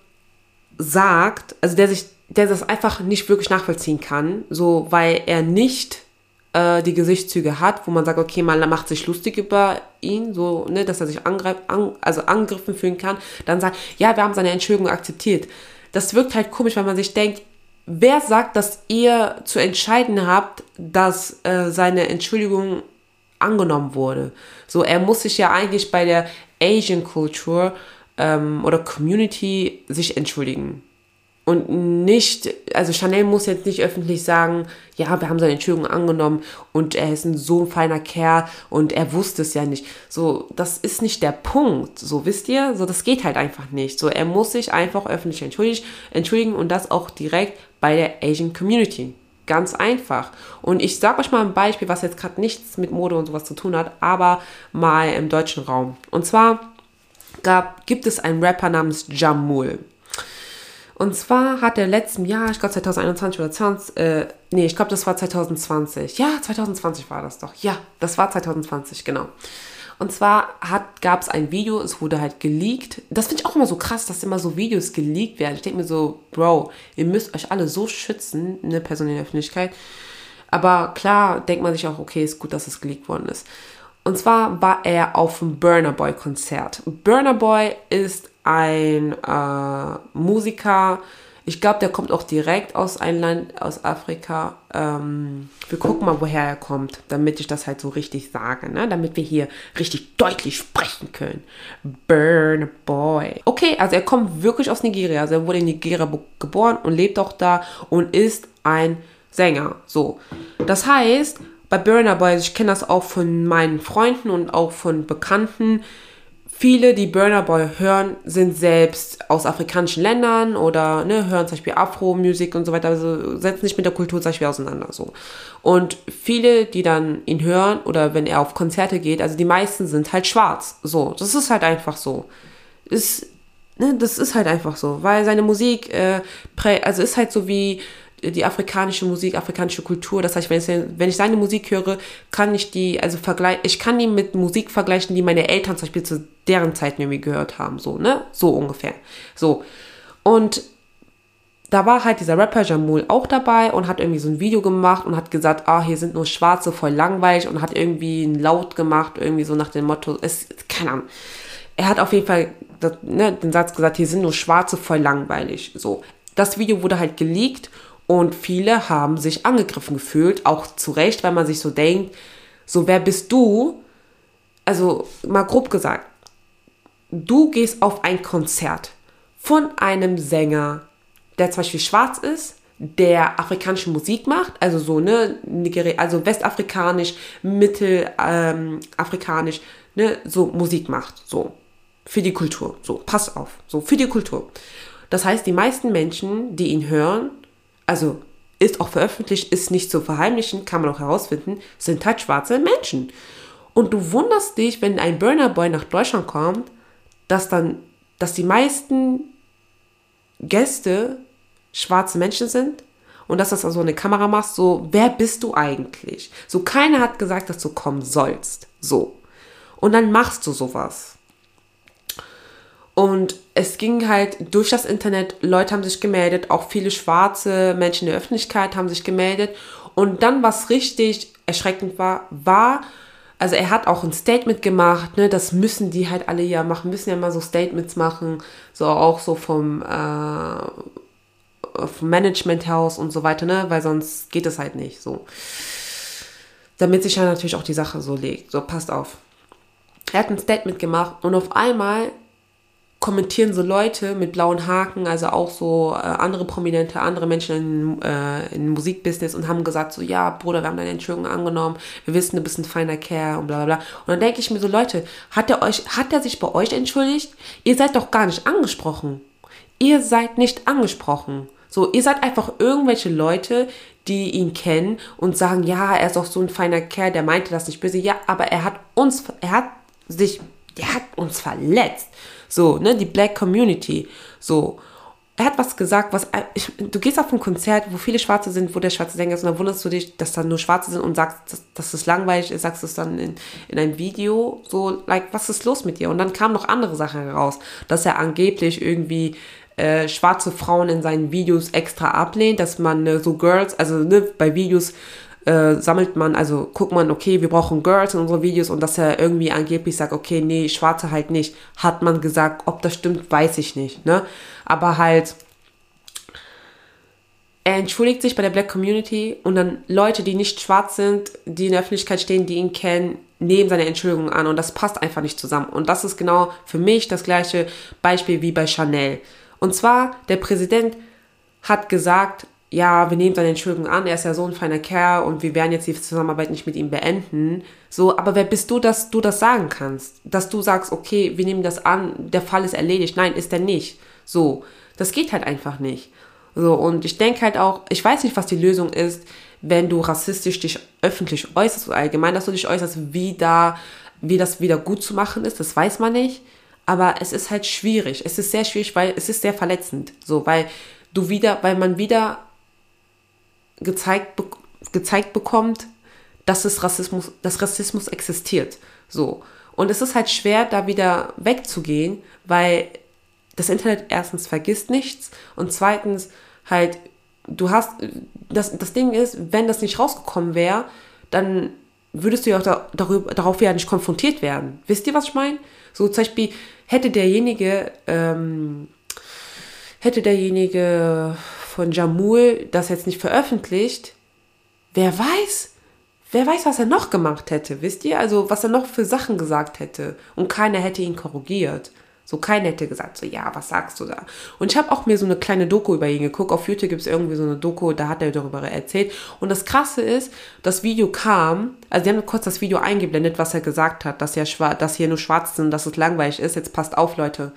sagt, also der sich der das einfach nicht wirklich nachvollziehen kann, so weil er nicht äh, die Gesichtszüge hat, wo man sagt, okay, man macht sich lustig über ihn, so, ne, dass er sich angreif, an, also angegriffen fühlen kann, dann sagt, ja, wir haben seine Entschuldigung akzeptiert. Das wirkt halt komisch, weil man sich denkt, wer sagt, dass ihr zu entscheiden habt, dass äh, seine Entschuldigung angenommen wurde? So, er muss sich ja eigentlich bei der Asian Culture ähm, oder Community sich entschuldigen und nicht, also Chanel muss jetzt nicht öffentlich sagen, ja, wir haben seine Entschuldigung angenommen und er ist ein so feiner Kerl und er wusste es ja nicht. So, das ist nicht der Punkt. So, wisst ihr? So, das geht halt einfach nicht. So, er muss sich einfach öffentlich entschuldigen und das auch direkt bei der Asian Community. Ganz einfach. Und ich sage euch mal ein Beispiel, was jetzt gerade nichts mit Mode und sowas zu tun hat, aber mal im deutschen Raum. Und zwar gab, gibt es einen Rapper namens Jamul. Und zwar hat er letzten Jahr, ich glaube 2021 oder 20, äh, nee, ich glaube das war 2020. Ja, 2020 war das doch. Ja, das war 2020, genau. Und zwar gab es ein Video, es wurde halt geleakt. Das finde ich auch immer so krass, dass immer so Videos geleakt werden. Ich denke mir so, Bro, ihr müsst euch alle so schützen, eine Person in der Öffentlichkeit. Aber klar denkt man sich auch, okay, ist gut, dass es geleakt worden ist. Und zwar war er auf dem Burner Boy Konzert. Burner Boy ist ein äh, Musiker, ich glaube, der kommt auch direkt aus einem Land, aus Afrika. Ähm, wir gucken mal, woher er kommt, damit ich das halt so richtig sage, ne? damit wir hier richtig deutlich sprechen können. Burn Boy. Okay, also er kommt wirklich aus Nigeria. Also er wurde in Nigeria geboren und lebt auch da und ist ein Sänger. So. Das heißt, bei Burner Boy, ich kenne das auch von meinen Freunden und auch von Bekannten, Viele, die Burner Boy hören, sind selbst aus afrikanischen Ländern oder ne, hören zum Beispiel Afro-Musik und so weiter, also setzen sich mit der Kultur zum Beispiel auseinander. So. Und viele, die dann ihn hören oder wenn er auf Konzerte geht, also die meisten sind halt schwarz. So, das ist halt einfach so. Ist, ne, das ist halt einfach so, weil seine Musik, äh, also ist halt so wie die afrikanische Musik, afrikanische Kultur. Das heißt, wenn ich, wenn ich seine Musik höre, kann ich die, also vergleichen, ich kann die mit Musik vergleichen, die meine Eltern zum Beispiel zu deren Zeiten irgendwie gehört haben, so, ne? So ungefähr. So. Und da war halt dieser Rapper Jamul auch dabei und hat irgendwie so ein Video gemacht und hat gesagt, ah, hier sind nur Schwarze, voll langweilig und hat irgendwie einen Laut gemacht, irgendwie so nach dem Motto, es, keine Ahnung. Er hat auf jeden Fall das, ne, den Satz gesagt, hier sind nur Schwarze, voll langweilig. So. Das Video wurde halt geleakt und viele haben sich angegriffen gefühlt, auch zu Recht, weil man sich so denkt, so wer bist du? Also mal grob gesagt, du gehst auf ein Konzert von einem Sänger, der zum Beispiel schwarz ist, der afrikanische Musik macht, also so, ne, also westafrikanisch, mittelafrikanisch, ähm, ne, so Musik macht, so, für die Kultur, so, pass auf, so, für die Kultur. Das heißt, die meisten Menschen, die ihn hören, also ist auch veröffentlicht, ist nicht zu verheimlichen, kann man auch herausfinden, sind halt schwarze Menschen. Und du wunderst dich, wenn ein Burner Boy nach Deutschland kommt, dass dann, dass die meisten Gäste schwarze Menschen sind und dass das also eine Kamera machst, so, wer bist du eigentlich? So, keiner hat gesagt, dass du kommen sollst. So. Und dann machst du sowas. Und es ging halt durch das Internet, Leute haben sich gemeldet, auch viele schwarze Menschen in der Öffentlichkeit haben sich gemeldet. Und dann, was richtig erschreckend war, war, also er hat auch ein Statement gemacht, ne, das müssen die halt alle ja machen, müssen ja mal so Statements machen, so auch so vom, äh, vom Managementhaus und so weiter, ne, weil sonst geht es halt nicht, so. Damit sich ja natürlich auch die Sache so legt, so passt auf. Er hat ein Statement gemacht und auf einmal kommentieren so Leute mit blauen Haken, also auch so äh, andere Prominente, andere Menschen in, äh, in Musikbusiness und haben gesagt so, ja, Bruder, wir haben deine Entschuldigung angenommen, wir wissen, du bist ein feiner Kerl und bla bla bla. Und dann denke ich mir so, Leute, hat er euch, hat er sich bei euch entschuldigt? Ihr seid doch gar nicht angesprochen. Ihr seid nicht angesprochen. So, ihr seid einfach irgendwelche Leute, die ihn kennen und sagen, ja, er ist doch so ein feiner Kerl, der meinte das nicht böse. Ja, aber er hat uns, er hat sich, der hat uns verletzt. So, ne, die Black Community. So. Er hat was gesagt, was. Ich, du gehst auf ein Konzert, wo viele Schwarze sind, wo der schwarze Sänger ist, und dann wunderst du dich, dass da nur Schwarze sind und sagst, dass, dass es langweilig ist, sagst du es dann in, in einem Video. So, like, was ist los mit dir? Und dann kamen noch andere Sachen heraus, dass er angeblich irgendwie äh, schwarze Frauen in seinen Videos extra ablehnt, dass man äh, so Girls, also ne, bei Videos äh, sammelt man, also guckt man, okay, wir brauchen Girls in unsere Videos und dass er irgendwie angeblich sagt, okay, nee, Schwarze halt nicht, hat man gesagt. Ob das stimmt, weiß ich nicht, ne? Aber halt, er entschuldigt sich bei der Black Community und dann Leute, die nicht schwarz sind, die in der Öffentlichkeit stehen, die ihn kennen, nehmen seine Entschuldigung an und das passt einfach nicht zusammen. Und das ist genau für mich das gleiche Beispiel wie bei Chanel. Und zwar, der Präsident hat gesagt, ja, wir nehmen seine Entschuldigung an, er ist ja so ein feiner Kerl und wir werden jetzt die Zusammenarbeit nicht mit ihm beenden. So, aber wer bist du, dass du das sagen kannst? Dass du sagst, okay, wir nehmen das an, der Fall ist erledigt. Nein, ist er nicht. So, das geht halt einfach nicht. So, und ich denke halt auch, ich weiß nicht, was die Lösung ist, wenn du rassistisch dich öffentlich äußerst, allgemein, dass du dich äußerst, wie da, wie das wieder gut zu machen ist, das weiß man nicht. aber es ist halt schwierig. Es ist sehr schwierig, weil es ist sehr verletzend. So, weil du wieder, weil man wieder gezeigt, be gezeigt bekommt, dass es Rassismus, dass Rassismus existiert. So. Und es ist halt schwer, da wieder wegzugehen, weil das Internet erstens vergisst nichts und zweitens halt, du hast, das, das Ding ist, wenn das nicht rausgekommen wäre, dann würdest du ja auch da, darüber, darauf ja nicht konfrontiert werden. Wisst ihr, was ich meine? So zum Beispiel hätte derjenige, ähm, hätte derjenige von Jamul das jetzt nicht veröffentlicht, wer weiß, wer weiß, was er noch gemacht hätte, wisst ihr? Also was er noch für Sachen gesagt hätte und keiner hätte ihn korrigiert. So keiner hätte gesagt, so ja, was sagst du da? Und ich habe auch mir so eine kleine Doku über ihn geguckt. Auf YouTube gibt es irgendwie so eine Doku, da hat er darüber erzählt. Und das Krasse ist, das Video kam, also die haben kurz das Video eingeblendet, was er gesagt hat, dass, ja, dass hier nur schwarz sind, dass es langweilig ist. Jetzt passt auf, Leute.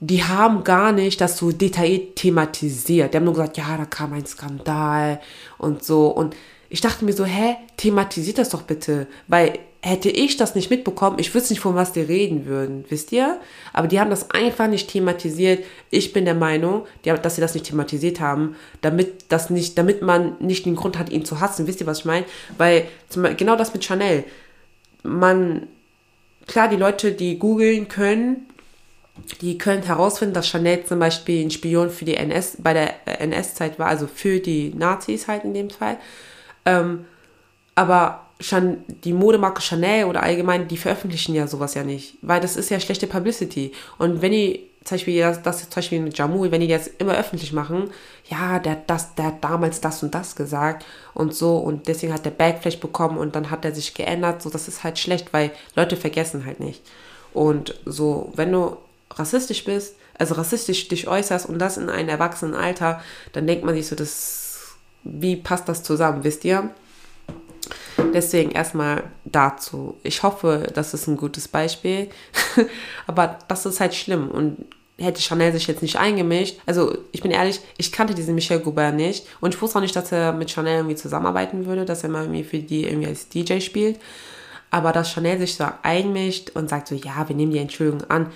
Die haben gar nicht das so detailliert thematisiert. Die haben nur gesagt, ja, da kam ein Skandal und so. Und ich dachte mir so, hä, thematisiert das doch bitte. Weil hätte ich das nicht mitbekommen, ich wüsste nicht, von was die reden würden, wisst ihr? Aber die haben das einfach nicht thematisiert. Ich bin der Meinung, dass sie das nicht thematisiert haben, damit das nicht, damit man nicht den Grund hat, ihn zu hassen. Wisst ihr, was ich meine? Weil genau das mit Chanel. Man, klar, die Leute, die googeln können, die können herausfinden, dass Chanel zum Beispiel ein Spion für die NS, bei der NS-Zeit war, also für die Nazis halt in dem Fall. Ähm, aber die Modemarke Chanel oder allgemein, die veröffentlichen ja sowas ja nicht, weil das ist ja schlechte Publicity. Und wenn die, zum Beispiel das, das zum Beispiel mit Jamul, wenn die das immer öffentlich machen, ja, der, das, der hat damals das und das gesagt und so und deswegen hat der Backflash bekommen und dann hat er sich geändert, so das ist halt schlecht, weil Leute vergessen halt nicht. Und so, wenn du rassistisch bist, also rassistisch dich äußerst und das in einem erwachsenen Alter, dann denkt man sich so, das, wie passt das zusammen, wisst ihr? Deswegen erstmal dazu. Ich hoffe, das ist ein gutes Beispiel. Aber das ist halt schlimm. Und hätte Chanel sich jetzt nicht eingemischt, also ich bin ehrlich, ich kannte diesen Michel Goubert nicht und ich wusste auch nicht, dass er mit Chanel irgendwie zusammenarbeiten würde, dass er mal irgendwie für die irgendwie als DJ spielt. Aber dass Chanel sich so einmischt und sagt so, ja, wir nehmen die Entschuldigung an.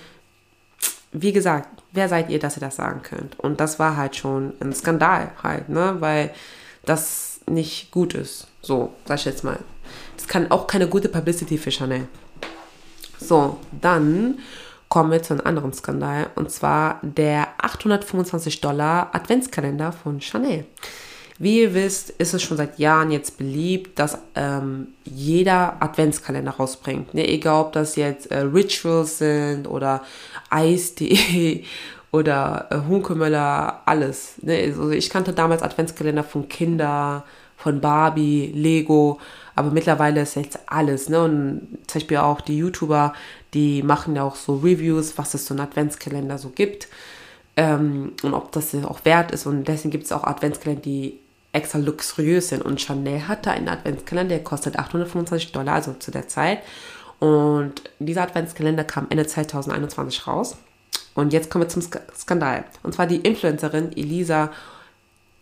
Wie gesagt, wer seid ihr, dass ihr das sagen könnt? Und das war halt schon ein Skandal halt, ne, weil das nicht gut ist. So, sag ich jetzt mal. Das kann auch keine gute Publicity für Chanel. So, dann kommen wir zu einem anderen Skandal und zwar der 825 Dollar Adventskalender von Chanel. Wie ihr wisst, ist es schon seit Jahren jetzt beliebt, dass ähm, jeder Adventskalender rausbringt. Ne? Egal, ob das jetzt äh, Rituals sind oder Eis.de oder äh, Hunkemöller, alles. Ne? Also ich kannte damals Adventskalender von Kinder, von Barbie, Lego, aber mittlerweile ist jetzt alles, ne? Und zum Beispiel auch die YouTuber, die machen ja auch so Reviews, was es so ein Adventskalender so gibt ähm, und ob das auch wert ist. Und deswegen gibt es auch Adventskalender, die extra luxuriös sind. Und Chanel hatte einen Adventskalender, der kostet 825 Dollar, also zu der Zeit. Und dieser Adventskalender kam Ende 2021 raus. Und jetzt kommen wir zum Skandal. Und zwar die Influencerin Elisa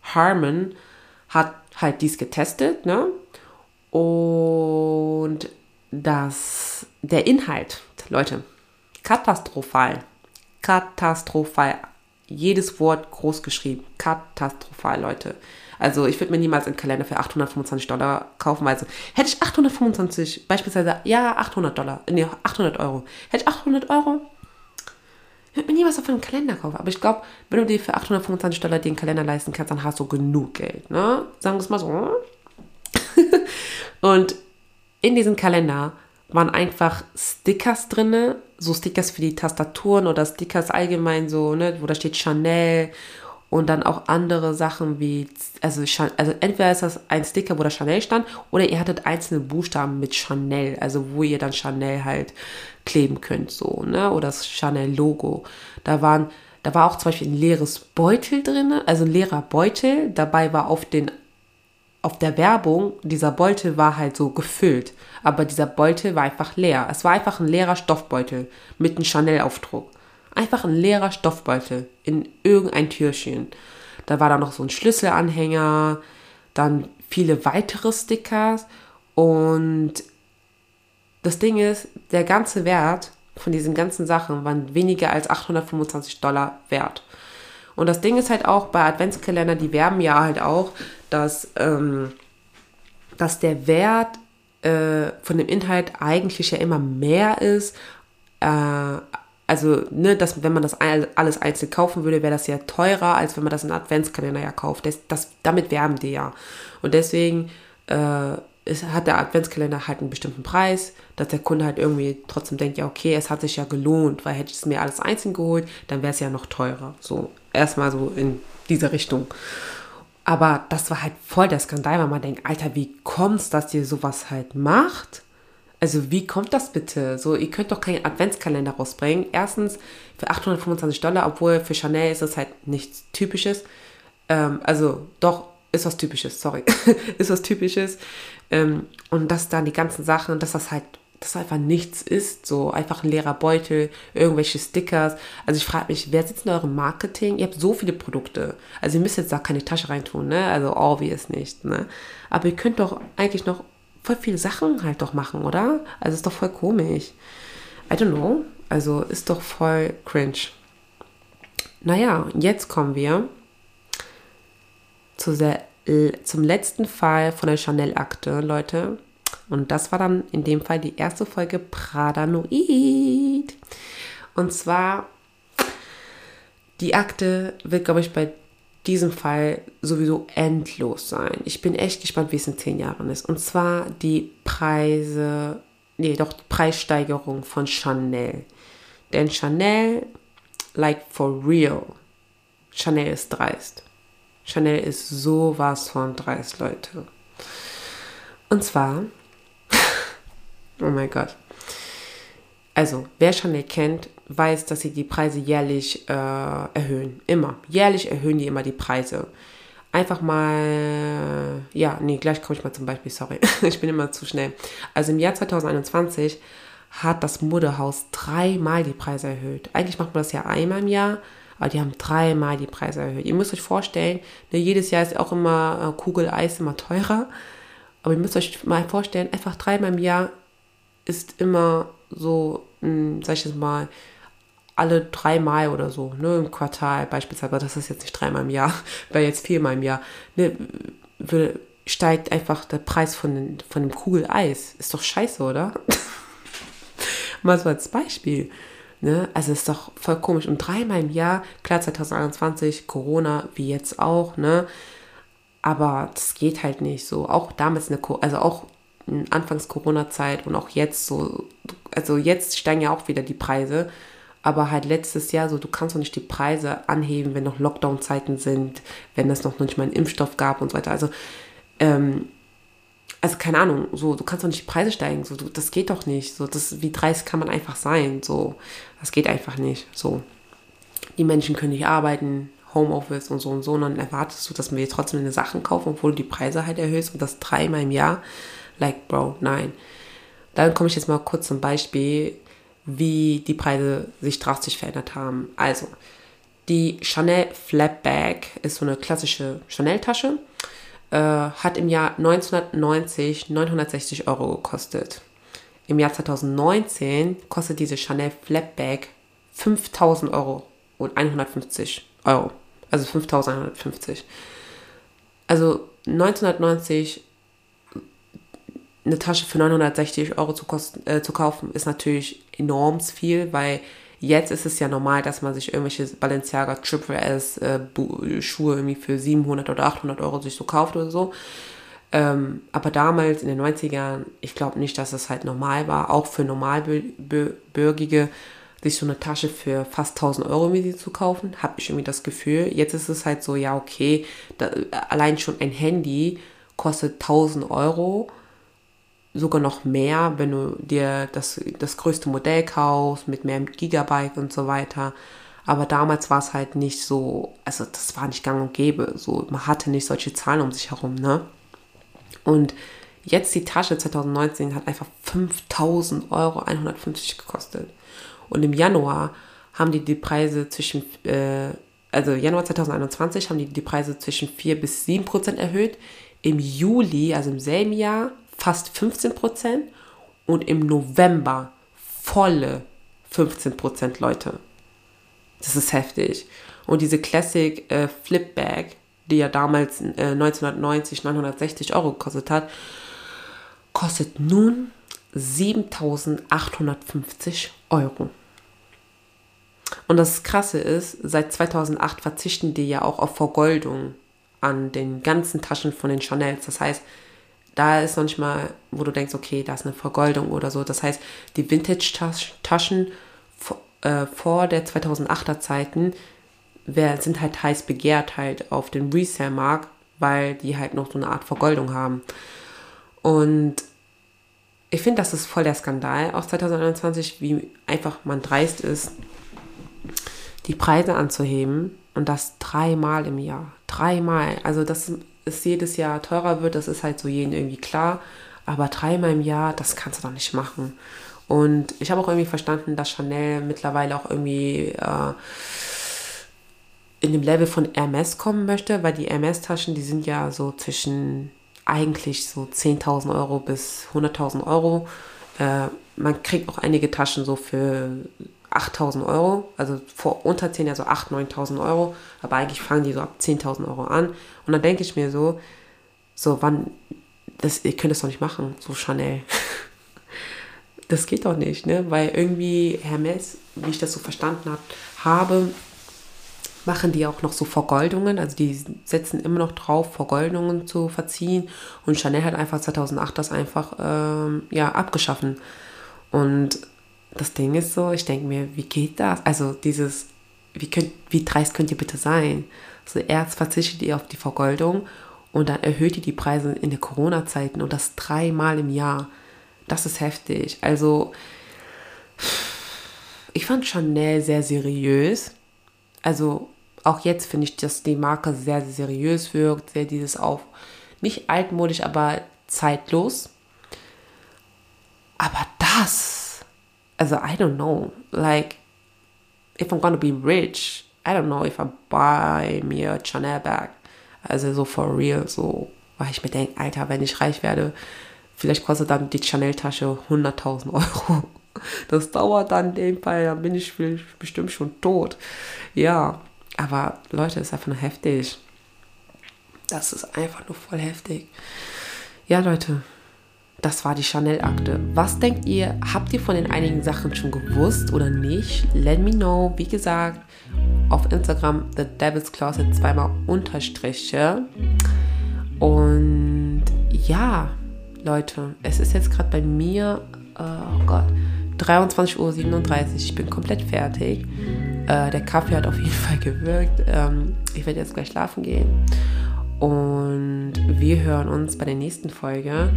Harmon hat halt dies getestet, ne? Und das, der Inhalt, Leute, katastrophal. Katastrophal. Jedes Wort groß geschrieben. Katastrophal, Leute. Also ich würde mir niemals einen Kalender für 825 Dollar kaufen. Also hätte ich 825, beispielsweise, ja, 800 Dollar, nee, 800 Euro. Hätte ich 800 Euro, ich würde mir niemals auf einen Kalender kaufen. Aber ich glaube, wenn du dir für 825 Dollar den Kalender leisten kannst, dann hast du genug Geld. Ne? Sagen wir es mal so. und in diesem Kalender waren einfach Stickers drin, so Stickers für die Tastaturen oder Stickers allgemein so, ne, wo da steht Chanel und dann auch andere Sachen wie, also, also entweder ist das ein Sticker, wo da Chanel stand, oder ihr hattet einzelne Buchstaben mit Chanel, also wo ihr dann Chanel halt kleben könnt, so, ne? Oder das Chanel-Logo. Da waren, da war auch zum Beispiel ein leeres Beutel drin, also ein leerer Beutel. Dabei war auf den, auf der Werbung, dieser Beutel war halt so gefüllt. Aber dieser Beutel war einfach leer. Es war einfach ein leerer Stoffbeutel mit einem Chanel-Aufdruck. Einfach ein leerer Stoffbeutel in irgendein Türchen. Da war da noch so ein Schlüsselanhänger, dann viele weitere Stickers und das Ding ist, der ganze Wert von diesen ganzen Sachen waren weniger als 825 Dollar wert. Und das Ding ist halt auch bei Adventskalender, die werben ja halt auch, dass, ähm, dass der Wert äh, von dem Inhalt eigentlich ja immer mehr ist. Äh, also, ne, dass, wenn man das alles einzeln kaufen würde, wäre das ja teurer, als wenn man das in Adventskalender ja kauft. Das, das, damit werben die ja. Und deswegen äh, ist, hat der Adventskalender halt einen bestimmten Preis, dass der Kunde halt irgendwie trotzdem denkt, ja, okay, es hat sich ja gelohnt, weil hätte ich es mir alles einzeln geholt, dann wäre es ja noch teurer. So, erstmal so in diese Richtung. Aber das war halt voll der Skandal, weil man denkt, Alter, wie kommt's, dass ihr sowas halt macht? Also wie kommt das bitte? So, ihr könnt doch keinen Adventskalender rausbringen. Erstens für 825 Dollar, obwohl für Chanel ist das halt nichts Typisches. Ähm, also doch, ist was Typisches, sorry. ist was Typisches. Ähm, und dass dann die ganzen Sachen, dass das halt, dass einfach nichts ist, so einfach ein leerer Beutel, irgendwelche Stickers. Also ich frage mich, wer sitzt in eurem Marketing? Ihr habt so viele Produkte. Also ihr müsst jetzt da keine Tasche reintun, ne? Also obvious nicht, ne? Aber ihr könnt doch eigentlich noch voll viele Sachen halt doch machen, oder? Also ist doch voll komisch. I don't know. Also ist doch voll cringe. Naja, jetzt kommen wir zu der, zum letzten Fall von der Chanel-Akte, Leute. Und das war dann in dem Fall die erste Folge Pradanoid. Und zwar, die Akte wird, glaube ich, bei diesem Fall sowieso endlos sein. Ich bin echt gespannt, wie es in zehn Jahren ist. Und zwar die Preise, nee, doch die Preissteigerung von Chanel. Denn Chanel, like for real, Chanel ist dreist. Chanel ist sowas von dreist, Leute. Und zwar, oh mein Gott. Also, wer Chanel kennt, weiß, dass sie die Preise jährlich äh, erhöhen. Immer. Jährlich erhöhen die immer die Preise. Einfach mal, ja, nee, gleich komme ich mal zum Beispiel, sorry. ich bin immer zu schnell. Also im Jahr 2021 hat das Modehaus dreimal die Preise erhöht. Eigentlich macht man das ja einmal im Jahr, aber die haben dreimal die Preise erhöht. Ihr müsst euch vorstellen, ne, jedes Jahr ist auch immer äh, Kugeleis immer teurer. Aber ihr müsst euch mal vorstellen, einfach dreimal im Jahr ist immer so, mh, hm, sag ich jetzt mal, alle dreimal oder so, ne, im Quartal beispielsweise, das ist jetzt nicht dreimal im Jahr, weil jetzt viermal im Jahr, ne, steigt einfach der Preis von, den, von dem Kugeleis. Ist doch scheiße, oder? Mal so als Beispiel. Ne? Also ist doch voll komisch. Und dreimal im Jahr, klar 2021, Corona, wie jetzt auch, ne? Aber das geht halt nicht so. Auch damals eine, also auch Anfangs Corona-Zeit und auch jetzt so, also jetzt steigen ja auch wieder die Preise aber halt letztes Jahr so, du kannst doch nicht die Preise anheben, wenn noch Lockdown-Zeiten sind, wenn es noch nicht mal einen Impfstoff gab und so weiter. Also, ähm, also keine Ahnung, so, du kannst doch nicht die Preise steigen, so, du, das geht doch nicht, so, das, wie dreist kann man einfach sein, so, das geht einfach nicht, so. Die Menschen können nicht arbeiten, Homeoffice und so und so, und dann erwartest du, dass wir trotzdem eine Sachen kaufen, obwohl du die Preise halt erhöhst und das dreimal im Jahr, like, bro, nein. Dann komme ich jetzt mal kurz zum Beispiel, wie die Preise sich drastisch verändert haben. Also, die Chanel Flapbag ist so eine klassische Chanel-Tasche, äh, hat im Jahr 1990 960 Euro gekostet. Im Jahr 2019 kostet diese Chanel Flapbag 5000 Euro und 150 Euro. Also 5150. Also 1990 eine Tasche für 960 Euro zu, kosten, äh, zu kaufen, ist natürlich enorm viel, weil jetzt ist es ja normal, dass man sich irgendwelche Balenciaga Triple S äh, Schuhe irgendwie für 700 oder 800 Euro sich so kauft oder so. Ähm, aber damals in den 90ern, ich glaube nicht, dass es halt normal war, auch für Normalbürgige, sich so eine Tasche für fast 1000 Euro irgendwie zu kaufen, habe ich irgendwie das Gefühl. Jetzt ist es halt so, ja, okay, da, allein schon ein Handy kostet 1000 Euro sogar noch mehr, wenn du dir das, das größte Modell kaufst, mit mehr Gigabyte und so weiter. Aber damals war es halt nicht so, also das war nicht gang und gäbe. So, man hatte nicht solche Zahlen um sich herum, ne? Und jetzt die Tasche 2019 hat einfach 5000 Euro 150 gekostet. Und im Januar haben die die Preise zwischen, äh, also Januar 2021 haben die die Preise zwischen 4 bis 7 Prozent erhöht. Im Juli, also im selben Jahr, fast 15 Prozent und im November volle 15% Leute. Das ist heftig. Und diese Classic äh, Flip Bag, die ja damals äh, 1990 960 Euro gekostet hat, kostet nun 7850 Euro. Und das Krasse ist, seit 2008 verzichten die ja auch auf Vergoldung an den ganzen Taschen von den Chanels. Das heißt, da ist manchmal, wo du denkst, okay, da ist eine Vergoldung oder so. Das heißt, die Vintage-Taschen äh, vor der 2008er Zeiten sind halt heiß begehrt halt auf dem Resale-Markt, weil die halt noch so eine Art Vergoldung haben. Und ich finde, das ist voll der Skandal aus 2021, wie einfach man dreist ist, die Preise anzuheben und das dreimal im Jahr. Dreimal. Also, dass es jedes Jahr teurer wird, das ist halt so jedem irgendwie klar. Aber dreimal im Jahr, das kannst du doch nicht machen. Und ich habe auch irgendwie verstanden, dass Chanel mittlerweile auch irgendwie äh, in dem Level von Hermes kommen möchte, weil die Hermes-Taschen, die sind ja so zwischen eigentlich so 10.000 Euro bis 100.000 Euro. Äh, man kriegt auch einige Taschen so für 8.000 Euro, also vor unter 10, also 8.000, 9.000 Euro, aber eigentlich fangen die so ab 10.000 Euro an. Und dann denke ich mir so, so wann, das, ihr könnt das doch nicht machen, so Chanel. das geht doch nicht, ne? Weil irgendwie Hermes, wie ich das so verstanden hab, habe, machen die auch noch so Vergoldungen, also die setzen immer noch drauf, Vergoldungen zu verziehen und Chanel hat einfach 2008 das einfach ähm, ja abgeschaffen und das Ding ist so, ich denke mir, wie geht das? Also dieses, wie, könnt, wie dreist könnt ihr bitte sein? So erst verzichtet ihr auf die Vergoldung und dann erhöht ihr die Preise in den Corona-Zeiten und das dreimal im Jahr. Das ist heftig. Also ich fand Chanel sehr seriös. Also auch jetzt finde ich, dass die Marke sehr, sehr seriös wirkt, sehr dieses auf, nicht altmodisch, aber zeitlos. Aber das, also I don't know, like, if I'm gonna be rich, I don't know if I buy me a Chanel bag. Also so for real, so, weil ich mir denke, Alter, wenn ich reich werde, vielleicht kostet dann die Chanel-Tasche 100.000 Euro. Das dauert dann in dem Fall, dann bin ich bestimmt schon tot. Ja, aber Leute, das ist einfach nur heftig. Das ist einfach nur voll heftig. Ja, Leute, das war die Chanel-Akte. Was denkt ihr? Habt ihr von den einigen Sachen schon gewusst oder nicht? Let me know. Wie gesagt, auf Instagram The Devil's Closet zweimal Unterstriche. Und ja, Leute, es ist jetzt gerade bei mir, oh Gott, 23.37 Uhr. Ich bin komplett fertig. Äh, der Kaffee hat auf jeden Fall gewirkt. Ähm, ich werde jetzt gleich schlafen gehen. Und wir hören uns bei der nächsten Folge.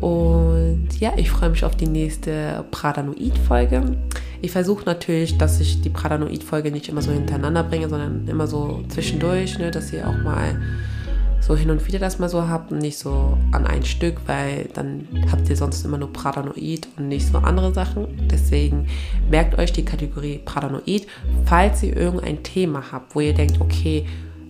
Und ja, ich freue mich auf die nächste Pradanoid-Folge. Ich versuche natürlich, dass ich die Pradanoid-Folge nicht immer so hintereinander bringe, sondern immer so zwischendurch, ne, dass ihr auch mal so hin und wieder das mal so habt und nicht so an ein Stück, weil dann habt ihr sonst immer nur Pradanoid und nicht so andere Sachen. Deswegen merkt euch die Kategorie Pradanoid. Falls ihr irgendein Thema habt, wo ihr denkt, okay,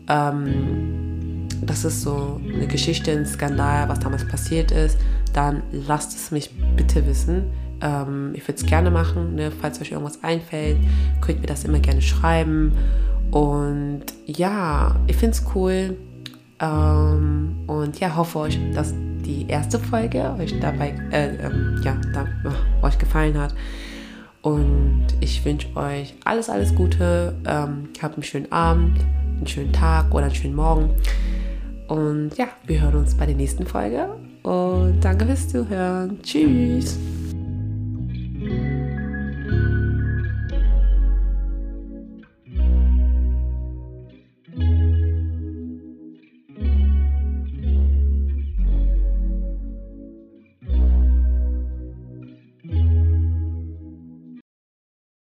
ähm, das ist so eine Geschichte, ein Skandal, was damals passiert ist, dann lasst es mich bitte wissen. Ähm, ich würde es gerne machen. Ne? Falls euch irgendwas einfällt, könnt ihr mir das immer gerne schreiben. Und ja, ich finde es cool ähm, und ja, hoffe euch, dass die erste Folge euch dabei, äh, ähm, ja, da, oh, euch gefallen hat. Und ich wünsche euch alles, alles Gute. Ähm, habt einen schönen Abend, einen schönen Tag oder einen schönen Morgen. Und ja, wir hören uns bei der nächsten Folge. Und danke fürs Zuhören. Tschüss.